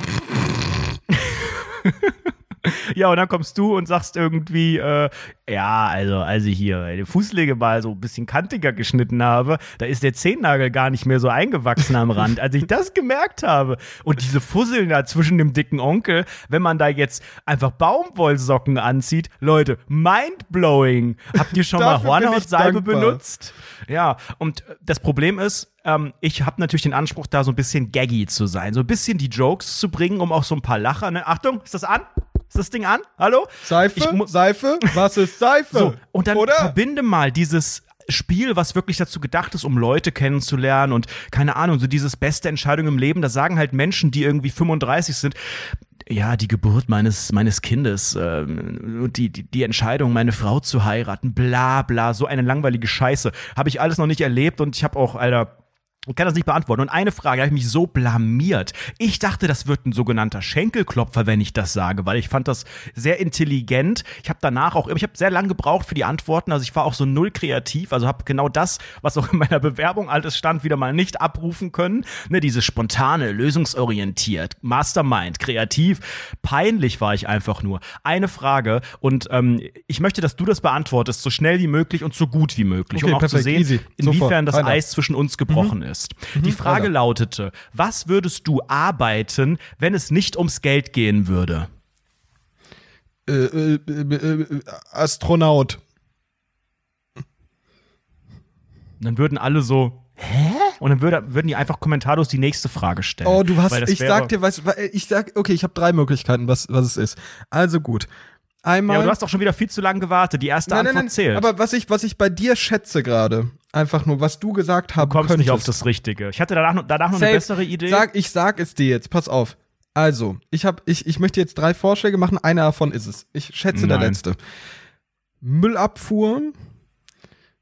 Ja, und dann kommst du und sagst irgendwie, äh, ja, also als ich hier die Fußlege mal so ein bisschen kantiger geschnitten habe, da ist der Zehennagel gar nicht mehr so eingewachsen am Rand, als ich das gemerkt habe. Und diese Fusseln da zwischen dem dicken Onkel, wenn man da jetzt einfach Baumwollsocken anzieht, Leute, mindblowing. Habt ihr schon mal Hornhautsalbe benutzt? Ja, und das Problem ist, ähm, ich habe natürlich den Anspruch, da so ein bisschen gaggy zu sein, so ein bisschen die Jokes zu bringen, um auch so ein paar Lacher, ne? Achtung, ist das an? Ist das Ding an? Hallo? Seife, Seife, was ist Seife? So, und dann Oder? verbinde mal dieses Spiel, was wirklich dazu gedacht ist, um Leute kennenzulernen und keine Ahnung, so dieses beste Entscheidung im Leben, das sagen halt Menschen, die irgendwie 35 sind. Ja, die Geburt meines, meines Kindes, ähm, und die, die, die Entscheidung, meine Frau zu heiraten, bla bla, so eine langweilige Scheiße. Habe ich alles noch nicht erlebt und ich habe auch, Alter, ich kann das nicht beantworten. Und eine Frage, da habe ich mich so blamiert. Ich dachte, das wird ein sogenannter Schenkelklopfer, wenn ich das sage, weil ich fand das sehr intelligent. Ich habe danach auch, ich habe sehr lange gebraucht für die Antworten. Also ich war auch so null kreativ. Also habe genau das, was auch in meiner Bewerbung alles stand, wieder mal nicht abrufen können. Ne, dieses spontane, lösungsorientiert, Mastermind, kreativ. Peinlich war ich einfach nur. Eine Frage und ähm, ich möchte, dass du das beantwortest, so schnell wie möglich und so gut wie möglich, Okay, um auch zu perfekt, sehen, easy. inwiefern Sofort, das. Eis zwischen uns gebrochen ist. Die Frage weiter. lautete, was würdest du arbeiten, wenn es nicht ums Geld gehen würde? äh, äh, äh, äh, Astronaut. Dann würden alle so, hä? Und dann würde, würden die einfach kommentarlos die nächste Frage stellen. Oh, du hast, ich sag dir, weißt, ich sag, okay, ich habe drei Möglichkeiten, was, was es ist. Also gut. Einmal. Ja, aber du hast doch schon wieder viel zu lange gewartet. Die erste Antwort zählt. Aber was ich, was ich bei dir schätze gerade, einfach nur, was du gesagt haben du kommst könntest. nicht auf das Richtige. Ich hatte danach, noch- danach noch eine bessere Idee. Sag, ich sag es dir jetzt, pass auf. Also, ich hab, ich, ich möchte jetzt drei Vorschläge machen, einer davon ist es. Ich schätze der Nein. letzte. Müllabfuhr,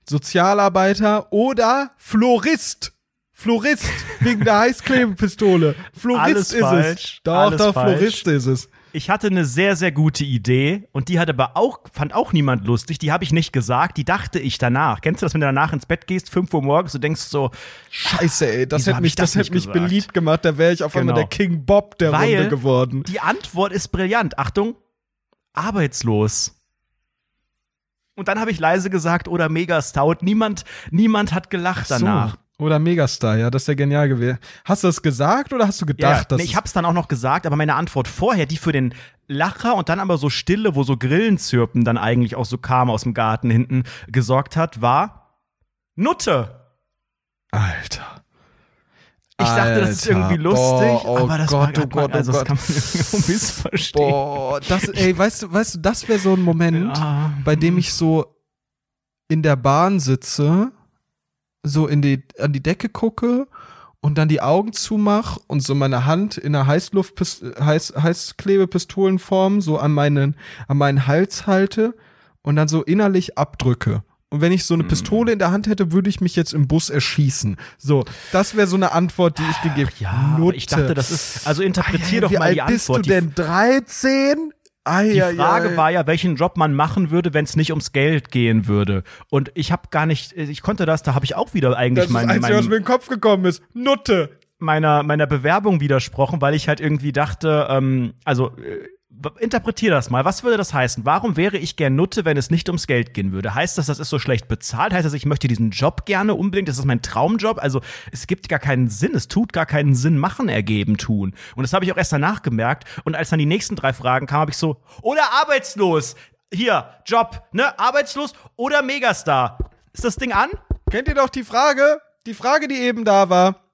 Sozialarbeiter oder Florist. Florist, wegen der Heißklebepistole. Florist Alles ist falsch, es. Doch, alles doch, falsch. Florist ist es. Ich hatte eine sehr, sehr gute Idee und die hat aber auch, fand auch niemand lustig. Die habe ich nicht gesagt, die dachte ich danach. Kennst du das, wenn du danach ins Bett gehst, 5 Uhr morgens, du denkst so, Scheiße, ey, das hätte mich, ich das das hätte mich gesagt? beliebt gemacht, da wäre ich auf einmal Genau. der King Bob der Weil Runde geworden. Die Antwort ist brillant. Achtung, arbeitslos. Und dann habe ich leise gesagt, oder mega stout. Niemand, niemand hat gelacht danach. Oder Megastar, ja, das ist ja genial gewesen. Hast du das gesagt oder hast du Ja, gedacht, dass nee, ich hab's dann auch noch gesagt, aber meine Antwort vorher, die für den Lacher und dann aber so Stille, wo so Grillenzirpen dann eigentlich auch so kam aus dem Garten hinten gesorgt hat, war Nutte. Alter. Ich dachte, das ist Alter, irgendwie lustig, boah, oh aber das Gott, war oh Gott, oh also das Gott. kann man irgendwie missverstehen. Boah, das, ey, weißt du, weißt du, das wäre so ein Moment, Ja. bei dem ich so in der Bahn sitze, so in die, an die Decke gucke und dann die Augen zumach und so meine Hand in einer Heißluft Heiß, Heißklebepistolenform so an meinen an meinen Hals halte und dann so innerlich abdrücke. Und wenn ich so eine Pistole in der Hand hätte, würde ich mich jetzt im Bus erschießen. So, das wäre so eine Antwort, die ich dir gebe. Ja, ich dachte, das ist, also interpretier Ah, ja, doch wie mal die Antwort. bist du denn? 13? Ah, Die Frage ja, war ja, welchen Job man machen würde, wenn es nicht ums Geld gehen würde. Und ich habe gar nicht, ich konnte das, da habe ich auch wieder eigentlich Das ist das mein, Einzige, was mir mein, in den Kopf gekommen ist. Nutte. meiner, meiner Bewerbung widersprochen, weil ich halt irgendwie dachte, ähm, also äh, interpretier das mal. Was würde das heißen? Warum wäre ich gern Nutte, wenn es nicht ums Geld gehen würde? Heißt das, das ist so schlecht bezahlt? Heißt das, ich möchte diesen Job gerne unbedingt? Das ist mein Traumjob? Also es gibt gar keinen Sinn. Es tut gar keinen Sinn, machen, ergeben, tun. Und das habe ich auch erst danach gemerkt. Und als dann die nächsten drei Fragen kamen, habe ich so, oder arbeitslos. Hier, Job, ne? Arbeitslos oder Megastar. Ist das Ding an? Kennt ihr doch die Frage? Die Frage, die eben da war.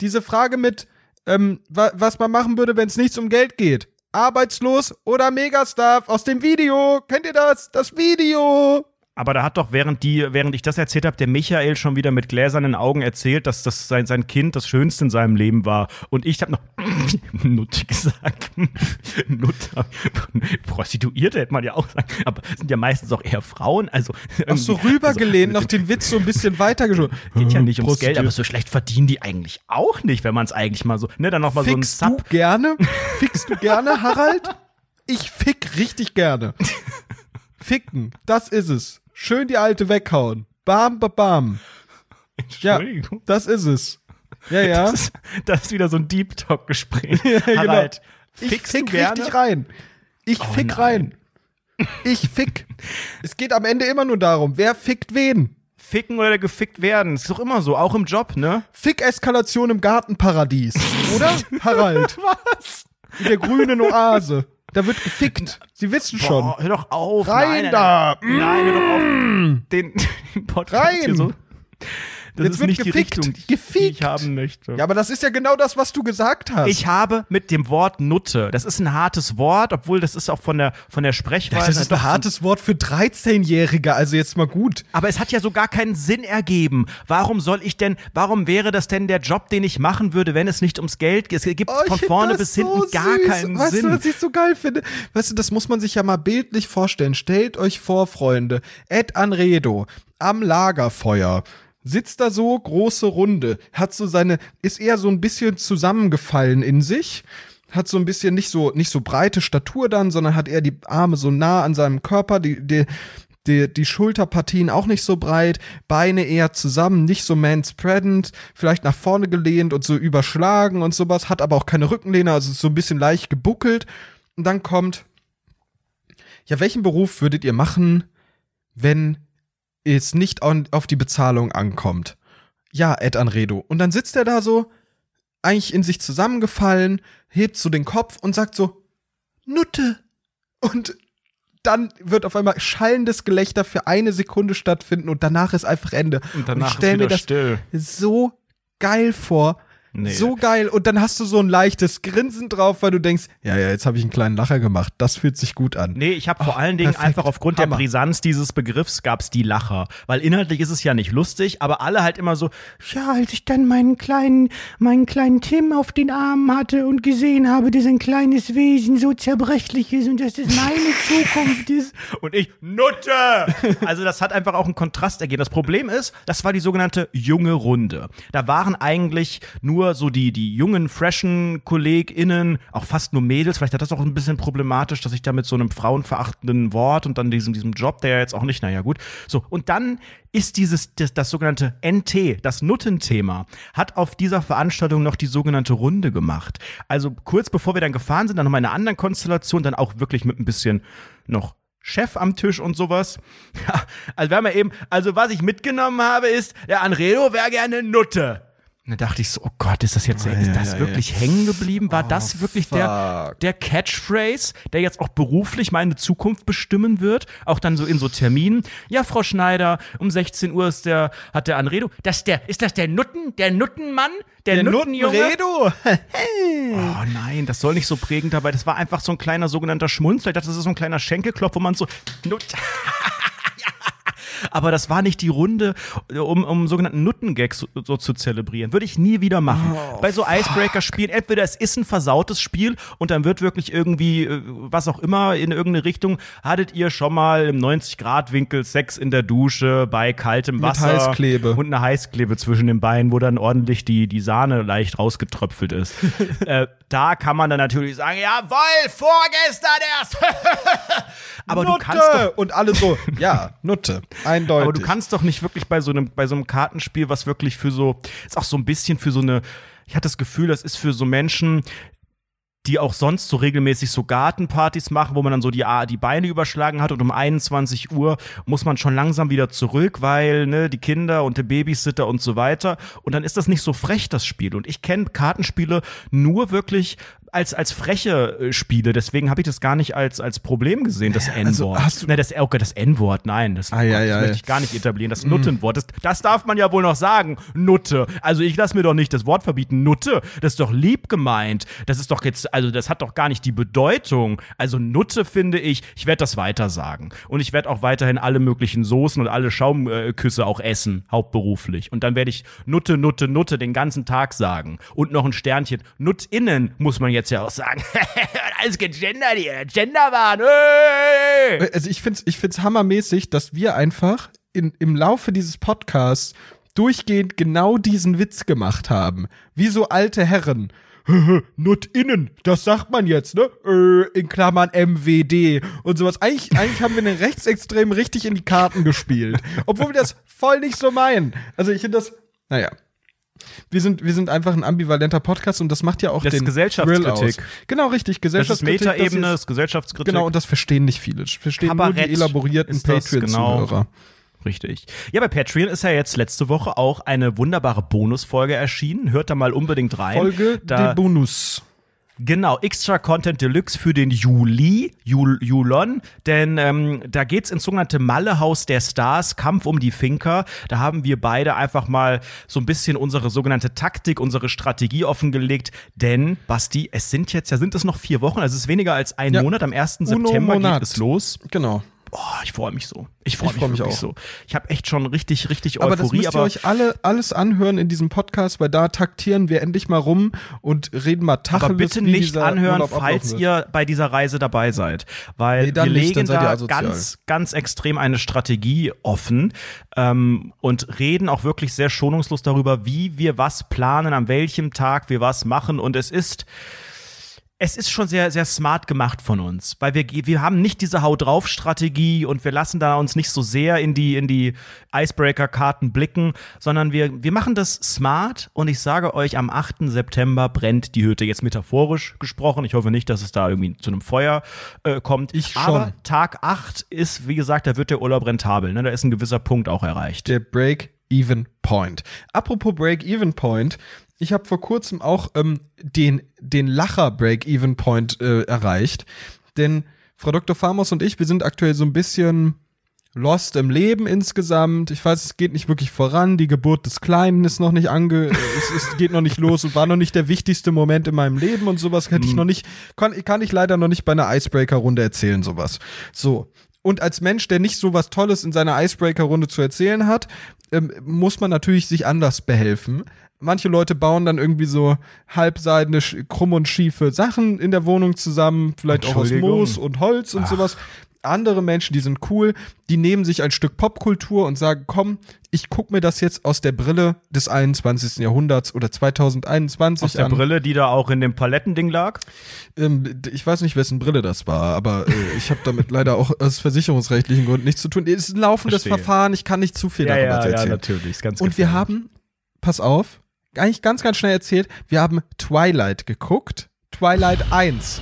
Diese Frage mit, ähm, wa was man machen würde, wenn es nichts um Geld geht. Arbeitslos oder Megastar aus dem Video. Kennt ihr das? Das Video. Aber da hat doch, während, die, während ich das erzählt habe, der Michael schon wieder mit gläsernen Augen erzählt, dass das sein, sein Kind das Schönste in seinem Leben war. Und ich habe noch Nutte gesagt. Nutte. Prostituierte hätte man ja auch sagen. Aber sind ja meistens auch eher Frauen. Also Ach so rübergelehnt, noch den Witz so ein bisschen weitergeschoben. Geht ja nicht ums Geld, aber so schlecht verdienen die eigentlich auch nicht, wenn man es eigentlich mal so, ne, dann noch mal so ein Fickst du Sub. gerne? Fickst du gerne, Harald? Ich fick richtig gerne. Ficken, das ist es. Schön die alte weghauen. Bam, bam, bam. Ja, Entschuldigung. das ist es. Ja, ja. Das, ist, das ist wieder so ein Deep Talk-Gespräch. Ja, genau. Harald, Ich fick richtig rein. Ich Oh, fick nein. rein. Ich fick. es geht am Ende immer nur darum, wer fickt wen. Ficken oder gefickt werden. Ist doch immer so, auch im Job, ne? Fick-Eskalation im Gartenparadies. Oder? Harald. Was? In der grünen Oase. Da wird gefickt. Sie wissen schon. Boah, hör doch auf. Rein nein, nein, da. Nein, nein hör doch auf. Den, den Podcast Rein. hier so. Das Jetzt ist wird nicht gefickt. die Richtung, die, Gefickt. die ich haben möchte. Ja, aber das ist ja genau das, was du gesagt hast. Ich habe mit dem Wort Nutte, das ist ein hartes Wort, obwohl das ist auch von der, von der Sprechweise. das ist ein hartes Wort für 13-Jährige, also jetzt mal gut. Aber es hat ja so gar keinen Sinn ergeben. Warum soll ich denn, warum wäre das denn der Job, den ich machen würde, wenn es nicht ums Geld geht? Es gibt Oh, von vorne bis so hinten gar süß. keinen weißt Sinn. du, was ich so geil finde? Weißt du, das muss man sich ja mal bildlich vorstellen. Stellt euch vor, Freunde, Ed Anredo am Lagerfeuer. Sitzt da so, große Runde, hat so seine, ist eher so ein bisschen zusammengefallen in sich, hat so ein bisschen nicht so, nicht so breite Statur dann, sondern hat eher die Arme so nah an seinem Körper, die, die, die, die Schulterpartien auch nicht so breit, Beine eher zusammen, nicht so manspreadend, vielleicht nach vorne gelehnt und so überschlagen und sowas, hat aber auch keine Rückenlehne, also ist so ein bisschen leicht gebuckelt. Und dann kommt, ja, welchen Beruf würdet ihr machen, wenn es nicht on, auf die Bezahlung ankommt? Ja, Ed Anredo. Und dann sitzt er da so, eigentlich in sich zusammengefallen, hebt so den Kopf und sagt so, Nutte. Und dann wird auf einmal schallendes Gelächter für eine Sekunde stattfinden und danach ist einfach Ende. Und und ich danach stell ist mir das still. so geil vor. Nee. So geil. Und dann hast du so ein leichtes Grinsen drauf, weil du denkst, ja, ja, jetzt habe ich einen kleinen Lacher gemacht. Das fühlt sich gut an. Nee, ich habe vor Oh, allen Dingen perfekt. einfach aufgrund Hammer. der Brisanz dieses Begriffs gab's die Lacher. Weil inhaltlich ist es ja nicht lustig, aber alle halt immer so, ja, als ich dann meinen kleinen, meinen kleinen Tim auf den Arm hatte und gesehen habe, dass ein kleines Wesen so zerbrechlich ist und dass das meine Zukunft ist. Und ich, Nutte! Also das hat einfach auch einen Kontrast ergeben. Das Problem ist, das war die sogenannte junge Runde. Da waren eigentlich nur so die, die jungen, freshen KollegInnen, auch fast nur Mädels. Vielleicht hat das auch ein bisschen problematisch, dass ich da mit so einem frauenverachtenden Wort und dann diesem, diesem Job, der ja jetzt auch nicht, naja, gut. So, und dann ist dieses, das, das sogenannte NT, das Nuttenthema, hat auf dieser Veranstaltung noch die sogenannte Runde gemacht. Also kurz bevor wir dann gefahren sind, dann nochmal in einer anderen Konstellation, dann auch wirklich mit ein bisschen noch Chef am Tisch und sowas. Ja, also wir haben ja eben, also was ich mitgenommen habe, ist, der Anredo wäre gerne Nutte. Und dann dachte ich so, oh Gott, ist das jetzt, Ah, ist ja, das ja, wirklich hängen geblieben? War Oh, das wirklich der, fuck. der Catchphrase, der jetzt auch beruflich meine Zukunft bestimmen wird? Auch dann so in so Terminen. Ja, Frau Schneider, um 16 Uhr ist der, hat der Anredo. Das der, ist das der Nutten, der Nuttenmann? Der, Der Nuttenjunge? Nuttenredo. Oh nein, das soll nicht so prägend dabei. Das war einfach so ein kleiner sogenannter Schmunzler. Ich dachte, das ist so ein kleiner Schenkelklopf, wo man so Nut Aber das war nicht die Runde, um, um sogenannten Nuttengag so, so zu zelebrieren. Würde ich nie wieder machen. Oh, Bei so Icebreaker-Spielen, entweder es ist ein versautes Spiel und dann wird wirklich irgendwie, äh, was auch immer, in irgendeine Richtung, hattet ihr schon mal im 90-Grad-Winkel Sex in der Dusche bei kaltem Wasser Heißklebe. und eine Heißklebe zwischen den Beinen, wo dann ordentlich die, die Sahne leicht rausgetröpfelt ist. äh, da kann man dann natürlich sagen, jawohl, vorgestern erst. aber Nutte! du kannst doch und alle so, ja, Nutte, eindeutig. aber du kannst doch nicht wirklich bei so einem, bei so einem Kartenspiel, was wirklich für so, ist auch so ein bisschen für so eine, ich hatte das Gefühl, das ist für so Menschen, die auch sonst so regelmäßig so Gartenpartys machen, wo man dann so die, die Beine überschlagen hat und um 21 Uhr muss man schon langsam wieder zurück, weil ne, die Kinder und der Babysitter und so weiter. Und dann ist das nicht so frech, das Spiel. Und ich kenne Kartenspiele nur wirklich als, als freche äh, Spiele, deswegen habe ich das gar nicht als, als Problem gesehen, das also N-Wort. hast du- ne, das, okay, das N-Wort, nein, das, Ei, ei, das ei. möchte ich gar nicht etablieren. Das Nuttenwort, das, das darf man ja wohl noch sagen. Nutte. Also ich lasse mir doch nicht das Wort verbieten. Nutte, das ist doch lieb gemeint. Das ist doch jetzt, also das hat doch gar nicht die Bedeutung. Also Nutte finde ich, ich werde das weiter sagen. Und ich werde auch weiterhin alle möglichen Soßen und alle Schaumküsse auch essen, hauptberuflich. Und dann werde ich Nutte, Nutte, Nutte den ganzen Tag sagen. Und noch ein Sternchen. Nuttinnen muss man jetzt ja auch sagen. Alles gegendert hier. Genderwahn. Hey! also ich find's, ich find's hammermäßig, dass wir einfach in, im Laufe dieses Podcasts durchgehend genau diesen Witz gemacht haben. Wie so alte Herren. Nutinnen, das sagt man jetzt, ne? Äh, in Klammern MWD und sowas. Eigentlich, eigentlich haben wir den Rechtsextremen richtig in die Karten gespielt. Obwohl wir das voll nicht so meinen. Also ich finde das, naja. Wir sind, wir sind einfach ein ambivalenter Podcast und das macht ja auch Das den Gesellschaftskritik. Genau, richtig. Das ist Gesellschaftskritik. Metaebene, das ist Gesellschaftskritik. Genau, und das verstehen nicht viele. Das verstehen nur Kabarett die elaborierten genau. Patreon-Zuhörer. Richtig. Ja, bei Patreon ist ja jetzt letzte Woche auch eine wunderbare Bonusfolge erschienen. Hört da mal unbedingt rein. Folge da, de Bonus. Genau, Extra Content Deluxe für den Juli, Jul, Julon, denn ähm, da geht's ins sogenannte Mallehaus der Stars, Kampf um die Finker. Da haben wir beide einfach mal so ein bisschen unsere sogenannte Taktik, unsere Strategie offengelegt, denn, Basti, es sind jetzt, ja sind es noch vier Wochen, also es ist weniger als ein Ja. Monat, am 1. Uno September Monat. geht es los. Genau. Boah, ich freue mich so. Ich freue Ich mich, freu mich auch. so. Ich habe echt schon richtig, richtig Aber das Euphorie, müsst ihr aber euch alle alles anhören in diesem Podcast, weil da taktieren wir endlich mal rum und reden mal Tacheles, Aber bitte nicht anhören, Urlaub falls ihr bei dieser Reise dabei seid. Weil Nee, wir nicht, legen da ganz, ganz extrem eine Strategie offen ähm, und reden auch wirklich sehr schonungslos darüber, wie wir was planen, an welchem Tag wir was machen. Und es ist. Es ist schon sehr, sehr smart gemacht von uns, weil wir, wir haben nicht diese Hau drauf Strategie und wir lassen da uns nicht so sehr in die, in die Icebreaker-Karten blicken, sondern wir, wir machen das smart und ich sage euch, am 8. September brennt die Hütte. Jetzt metaphorisch gesprochen. Ich hoffe nicht, dass es da irgendwie zu einem Feuer äh, kommt. Ich Aber schon. Tag 8 ist, wie gesagt, da wird der Urlaub rentabel. Ne? Da ist ein gewisser Punkt auch erreicht. Der Break-Even-Point. Apropos Break-Even-Point, ich habe vor kurzem auch ähm, den, den Lacher-Break-Even-Point äh, erreicht. Denn Frau Dr. Famos und ich, wir sind aktuell so ein bisschen lost im Leben insgesamt. Ich weiß, es geht nicht wirklich voran. Die Geburt des Kleinen ist noch nicht ange, äh, es, es geht noch nicht los und war noch nicht der wichtigste Moment in meinem Leben und sowas hätte ich noch nicht, kann, kann ich leider noch nicht bei einer Icebreaker-Runde erzählen, sowas. So. Und als Mensch, der nicht so was Tolles in seiner Icebreaker-Runde zu erzählen hat, ähm, muss man natürlich sich anders behelfen. Manche Leute bauen dann irgendwie so halbseidene, krumm und schiefe Sachen in der Wohnung zusammen, vielleicht auch aus. Moos und Holz und sowas. Andere Menschen, die sind cool, die nehmen sich ein Stück Popkultur und sagen, komm, ich guck mir das jetzt aus der Brille des 21. Jahrhunderts oder 2021 Aus der an. Brille, die da auch in dem Palettending lag. Ähm, ich weiß nicht, wessen Brille das war, aber äh, ich habe damit leider auch aus versicherungsrechtlichen Gründen nichts zu tun. Es ist ein laufendes Verstehe. Verfahren, ich kann nicht zu viel darüber erzählen. natürlich. Ist ganz Und wir haben, pass auf, eigentlich ganz, ganz schnell erzählt, wir haben Twilight geguckt. Twilight 1.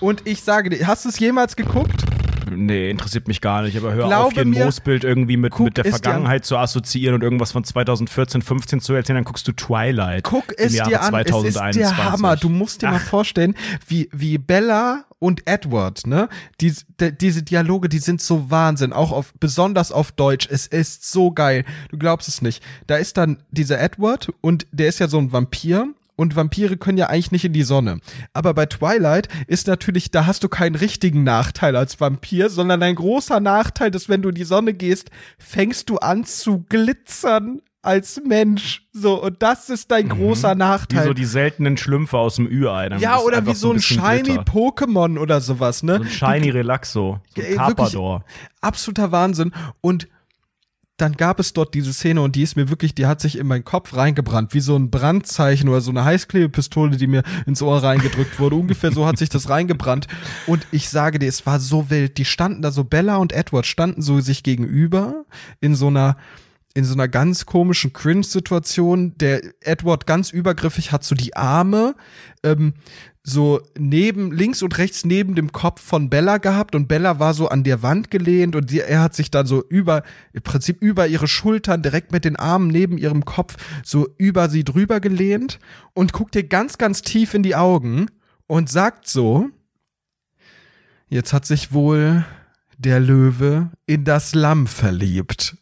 Und ich sage dir, hast du es jemals geguckt? Nee, interessiert mich gar nicht, aber hör Glaube auf, hier ein Moosbild irgendwie mit, mit der. Vergangenheit zu assoziieren und irgendwas von 2014, 15 zu erzählen, dann guckst du Twilight. Guck im es Jahre dir an, es ist 2021. der Hammer. Du musst dir mal vorstellen, wie, wie Bella und Edward, ne? Die, de, diese Dialoge, die sind so Wahnsinn, auch auf, besonders auf Deutsch. Es ist so geil. Du glaubst es nicht. Da ist dann dieser Edward und der ist ja so ein Vampir und Vampire können ja eigentlich nicht in die Sonne. Aber bei Twilight ist natürlich, da hast du keinen richtigen Nachteil als Vampir, sondern ein großer Nachteil, dass wenn du in die Sonne gehst, fängst du an zu glitzern als Mensch. So, und das ist dein großer Wie Nachteil. so die seltenen Schlümpfe aus dem Ü-Ei. Ja, ist oder wie so ein shiny Glitter. Pokémon oder sowas, ne? So ein shiny Relaxo. So Ey, ein wirklich- Carpador. absoluter Wahnsinn. Und dann gab es dort diese Szene und die ist mir wirklich, die hat sich in meinen Kopf reingebrannt, wie so ein Brandzeichen oder so eine Heißklebepistole, die mir ins Ohr reingedrückt wurde. Ungefähr so hat sich das reingebrannt. Und ich sage dir, es war so wild. Die standen da so, Bella und Edward standen so sich gegenüber in so einer in so einer ganz komischen Cringe-Situation. Der Edward ganz übergriffig hat so die Arme ähm, so neben, links und rechts neben dem Kopf von Bella gehabt und Bella war so an der Wand gelehnt und die, er hat sich dann so über, im Prinzip über ihre Schultern, direkt mit den Armen neben ihrem Kopf, so über sie drüber gelehnt und guckt ihr ganz, ganz tief in die Augen und sagt so, jetzt hat sich wohl der Löwe in das Lamm verliebt.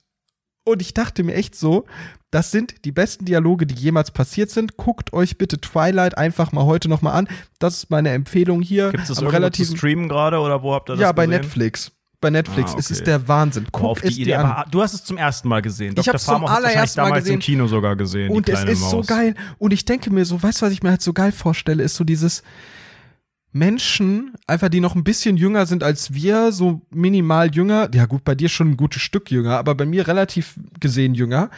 Und ich dachte mir echt so, das sind die besten Dialoge, die jemals passiert sind. Guckt euch bitte Twilight einfach mal heute noch mal an. Das ist meine Empfehlung hier. Gibt es das relativen- streamen gerade oder wo habt ihr das Ja, bei gesehen? Netflix. Bei Netflix. Ah, Es okay. ist der Wahnsinn. Guck auf es die Idee. Aber du hast es zum ersten Mal gesehen. Ich zum hat es wahrscheinlich allerersten Mal damals im gesehen. Kino sogar gesehen. Und es ist so Maus. geil. Und ich denke mir so, weißt du, was ich mir halt so geil vorstelle, ist so dieses Menschen, einfach die noch ein bisschen jünger sind als wir, so minimal jünger. Ja gut, bei dir schon ein gutes Stück jünger, aber bei mir relativ gesehen jünger.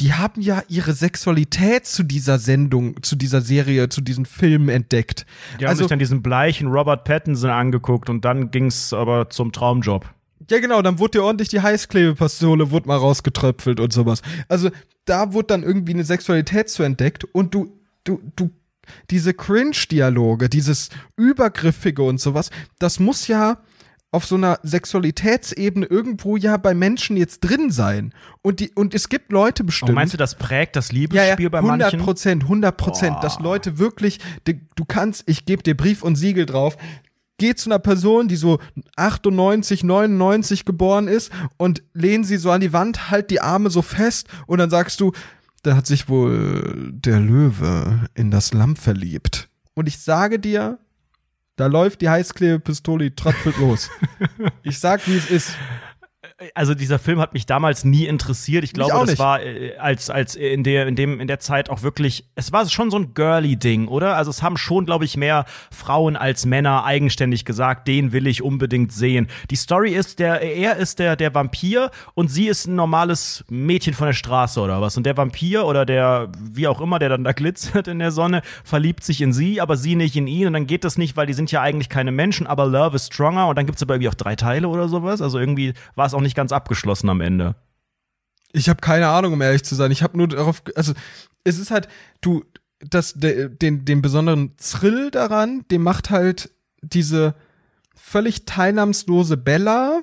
Die haben ja ihre Sexualität zu dieser Sendung, zu dieser Serie, zu diesen Filmen entdeckt. Die haben also, sich dann diesen bleichen Robert Pattinson angeguckt und dann ging's aber zum Traumjob. Ja, genau, dann wurde dir ordentlich die Heißklebepistole wurde mal rausgetröpfelt und sowas. Also, da wurde dann irgendwie eine Sexualität zu entdeckt und du, du, du, diese Cringe-Dialoge, dieses Übergriffige und sowas, das muss ja auf so einer Sexualitätsebene irgendwo ja bei Menschen jetzt drin sein. Und die, und es gibt Leute bestimmt. Und meinst du, das prägt das Ja, ja, Liebesspiel bei 100 manchen? Prozent, 100 Prozent, dass Leute wirklich, du kannst, ich gebe dir Brief und Siegel drauf, geh zu einer Person, die so 98, 99 geboren ist und lehn sie so an die Wand, halt die Arme so fest und dann sagst du, da hat sich wohl der Löwe in das Lamm verliebt. Und ich sage dir, da läuft die Heißklebepistole, tröpfelt los. ich sag, wie es ist. Also dieser Film hat mich damals nie interessiert. Ich glaube, das war äh, als als in der in dem in der Zeit auch wirklich. Es war schon so ein girly Ding, oder? Also es haben schon, glaube ich, mehr Frauen als Männer eigenständig gesagt, den will ich unbedingt sehen. Die Story ist der er ist der der Vampir und sie ist ein normales Mädchen von der Straße oder was. Und der Vampir oder der wie auch immer, der dann da glitzert in der Sonne, verliebt sich in sie, aber sie nicht in ihn. Und dann geht das nicht, weil die sind ja eigentlich keine Menschen. Aber Love is stronger. Und dann gibt's aber irgendwie auch drei Teile oder sowas. Also irgendwie war es auch nicht ganz abgeschlossen am Ende. Ich habe keine Ahnung, um ehrlich zu sein. Ich habe nur darauf, also es ist halt, du, das, de, den, den besonderen Thrill daran, dem macht halt diese völlig teilnahmslose Bella.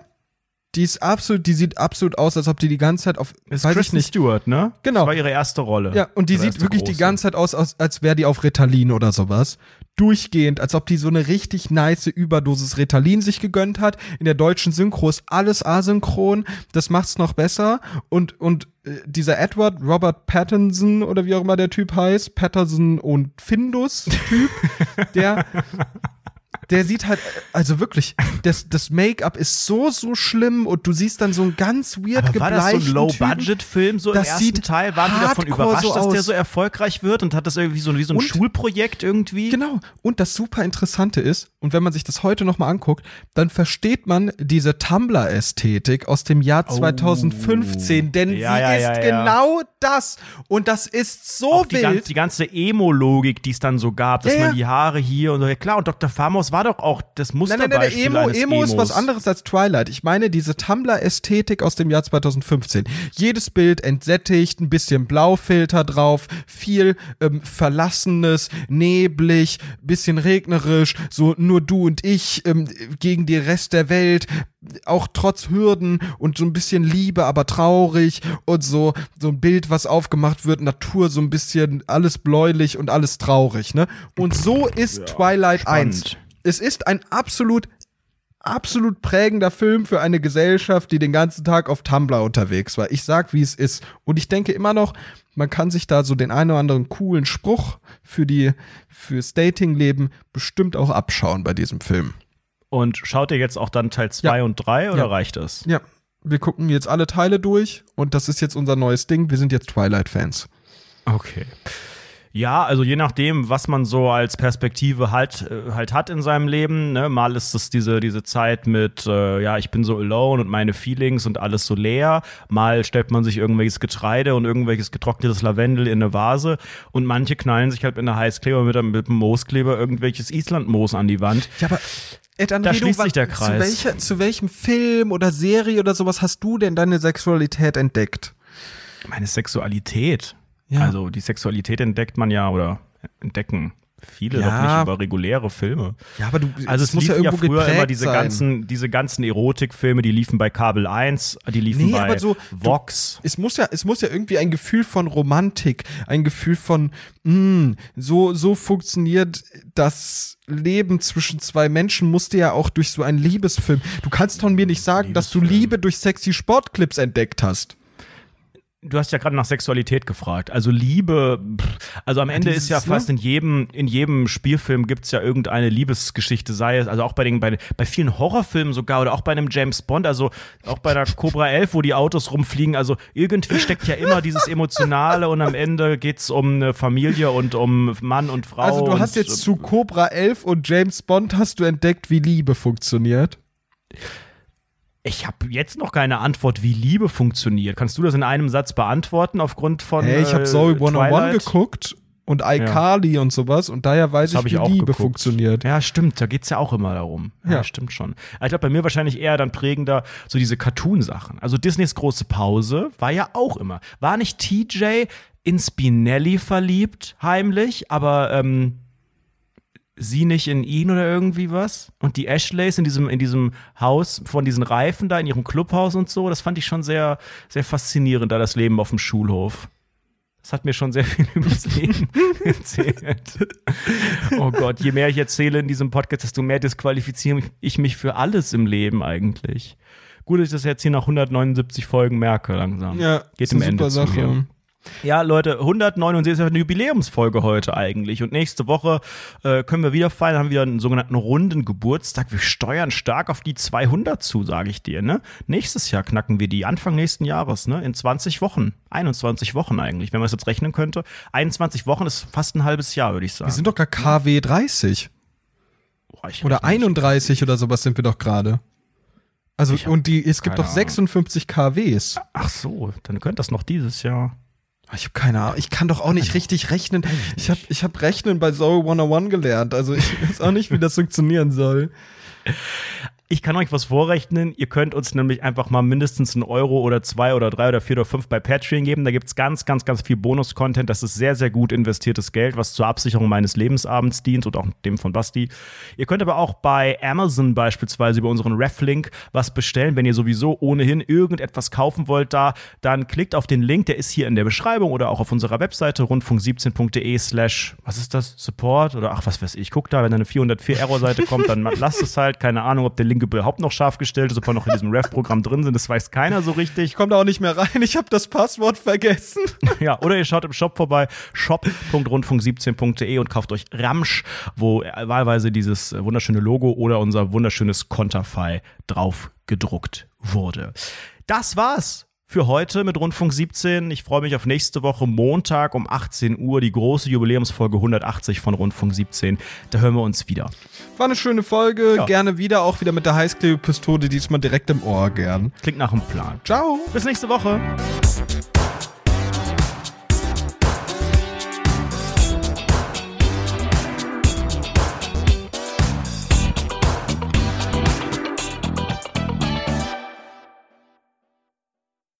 Die ist absolut, die sieht absolut aus, als ob die die ganze Zeit auf, Ist weiß ich Kristen nicht. Stewart, ne? Genau. Das war ihre erste Rolle. Ja, und die sieht wirklich die große. ganze Zeit aus, als, als wäre die auf Ritalin oder sowas. Durchgehend, als ob die so eine richtig nice Überdosis Ritalin sich gegönnt hat. In der deutschen Synchro ist alles asynchron. Das macht's noch besser. Und, und äh, dieser Edward Robert Pattinson oder wie auch immer der Typ heißt, Patterson und Findus-Typ, der, der sieht halt, also wirklich, das, das Make-up ist so, so schlimm und du siehst dann so einen ganz weird Aber war das so ein. Low-Budget-Film so im Das ersten sieht Teil? Waren die davon überrascht, so dass der so erfolgreich wird und hat das irgendwie so wie so ein Und- Schulprojekt irgendwie? Genau. Und das super Interessante ist, und wenn man sich das heute nochmal anguckt, dann versteht man diese Tumblr-Ästhetik aus dem Jahr 2015, denn Oh. Ja, sie ja, ist ja, ja. genau das. Und das ist so auch die, ganz, wild. die ganze Emo-Logik, die es dann so gab, dass man die Haare hier und so. Ja, klar, und Dr. Famos war doch auch das Nein, nein, nein, der Musterbeispiel Emo, eines Emo ist Emos. was anderes als Twilight. Ich meine diese Tumblr-Ästhetik aus dem Jahr 2015. Jedes Bild entsättigt, ein bisschen Blaufilter drauf, viel ähm, Verlassenes, neblig, bisschen regnerisch, so nur du und ich ähm, gegen den Rest der Welt, auch trotz Hürden und so ein bisschen Liebe, aber traurig und so, so ein Bild, was aufgemacht wird, Natur so ein bisschen alles bläulich und alles traurig, ne? Und so ist Twilight spannend. 1. Es ist ein absolut absolut prägender Film für eine Gesellschaft, die den ganzen Tag auf Tumblr unterwegs war. Ich sag, wie es ist. Und ich denke immer noch, man kann sich da so den einen oder anderen coolen Spruch für die, fürs Datingleben bestimmt auch abschauen bei diesem Film. Und schaut ihr jetzt auch dann Teil 2 Ja. und 3 oder Ja. reicht es? Ja, wir gucken jetzt alle Teile durch und das ist jetzt unser neues Ding. Wir sind jetzt Twilight-Fans. Okay. Ja, also je nachdem, was man so als Perspektive halt, äh, halt hat in seinem Leben. Ne? Mal ist es diese, diese Zeit mit, äh, ja, ich bin so alone und meine Feelings und alles so leer. Mal stellt man sich irgendwelches Getreide und irgendwelches getrocknetes Lavendel in eine Vase. Und manche knallen sich halt mit einer Heißkleber, mit einem, mit einem Mooskleber irgendwelches Islandmoos an die Wand. Ja, aber Ed André, Da schließt du, sich der Zu, Kreis. welcher, zu welchem Film oder Serie oder sowas hast du denn deine Sexualität entdeckt? Meine Sexualität. Ja. Also die Sexualität entdeckt man ja oder entdecken viele Ja. doch nicht über reguläre Filme. Ja, aber du, Also es, liefen ja, früher geprägt immer diese sein. ganzen, diese ganzen Erotikfilme, die liefen bei Kabel 1, die liefen Nee, bei aber so, Vox. Es muss ja, es muss ja irgendwie ein Gefühl von Romantik, ein Gefühl von, mh, so, so funktioniert das Leben zwischen zwei Menschen, musste ja auch durch so einen Liebesfilm. Du kannst von mir nicht sagen, dass du. Liebe durch sexy Sportclips entdeckt hast. Du hast ja gerade nach Sexualität gefragt. Also Liebe, pff, also am Ende dieses, ist ja ne? fast in jedem, in jedem Spielfilm gibt's ja irgendeine Liebesgeschichte, sei es, also auch bei den, bei, bei vielen Horrorfilmen sogar oder auch bei einem James Bond, also auch bei der Cobra 11, wo die Autos rumfliegen, also irgendwie steckt ja immer dieses Emotionale und am Ende geht's um eine Familie und um Mann und Frau. Also du hast jetzt zu Cobra 11 und James Bond hast du entdeckt, wie Liebe funktioniert. Ich habe jetzt noch keine Antwort, wie Liebe funktioniert. Kannst du das in einem Satz beantworten aufgrund von Hey, ich habe äh, Zoe 101 Twilight? geguckt und iCarly und sowas und daher weiß Das ich, ich wie auch Liebe geguckt. funktioniert. Ja, stimmt, da geht's ja auch immer darum. Ja, Ja. stimmt schon. Ich glaube, bei mir wahrscheinlich eher dann prägender so diese Cartoon-Sachen. Also Disneys große Pause war ja auch immer. War nicht TJ in Spinelli verliebt, heimlich, aber ähm, sie nicht in ihn oder irgendwie was? Und die Ashleys in diesem, in diesem Haus von diesen Reifen da, in ihrem Clubhaus und so, das fand ich schon sehr, sehr faszinierend, da das Leben auf dem Schulhof. Das hat mir schon sehr viel über das Leben erzählt. Oh Gott, je mehr ich erzähle in diesem Podcast, desto mehr disqualifiziere ich mich für alles im Leben eigentlich. Gut, dass ich das jetzt hier nach 179 Folgen merke langsam. Ja, Geht ist eine im Ende super zu Sache. Ja, Leute, 179 ist eine Jubiläumsfolge heute eigentlich. Und nächste Woche äh, können wir wieder feiern, haben wir wieder einen sogenannten runden Geburtstag. Wir steuern stark auf die 200 zu, sage ich dir. Ne? Nächstes Jahr knacken wir die, Anfang nächsten Jahres, ne? in 20 Wochen. 21 Wochen eigentlich, wenn man es jetzt rechnen könnte. 21 Wochen ist fast ein halbes Jahr, würde ich sagen. Wir sind doch gar KW 30 Boah, oder rechne nicht. 31 oder sowas sind wir doch gerade. Also und die es gibt doch 56 KWs. Ach so, dann könnte das noch dieses Jahr. Ich habe keine Ahnung. Ich kann doch auch nicht richtig rechnen. Ich habe ich hab Rechnen bei Zoe 101 gelernt. Also ich weiß auch nicht, wie das funktionieren soll. Ich kann euch was vorrechnen. Ihr könnt uns nämlich einfach mal mindestens einen Euro oder zwei oder drei oder vier oder fünf bei Patreon geben. Da gibt's ganz, ganz, ganz viel Bonus-Content. Das ist sehr, sehr gut investiertes Geld, was zur Absicherung meines Lebensabends dient und auch dem von Basti. Ihr könnt aber auch bei Amazon beispielsweise über unseren Ref-Link was bestellen. Wenn ihr sowieso ohnehin irgendetwas kaufen wollt da, dann klickt auf den Link, der ist hier in der Beschreibung oder auch auf unserer Webseite rundfunk17.de slash, was ist das, Support oder ach, was weiß ich. Guckt da, wenn da eine 404 Error-Seite kommt, dann lasst es halt. Keine Ahnung, ob der Link überhaupt noch scharf gestellt ist, ob wir noch in diesem Ref-Programm drin sind. Das weiß keiner so richtig. Ich komme da auch nicht mehr rein. Ich habe das Passwort vergessen. Ja, oder ihr schaut im Shop vorbei, shop.rundfunk17.de und kauft euch Ramsch, wo wahlweise dieses wunderschöne Logo oder unser wunderschönes Konterfei drauf gedruckt wurde. Das war's für heute mit Rundfunk 17. Ich freue mich auf nächste Woche Montag um 18 Uhr, die große Jubiläumsfolge 180 von Rundfunk 17. Da hören wir uns wieder. War eine schöne Folge. Ja. Gerne wieder, auch wieder mit der Heißklebepistole, diesmal direkt im Ohr gern. Klingt nach einem Plan. Ciao. Bis nächste Woche.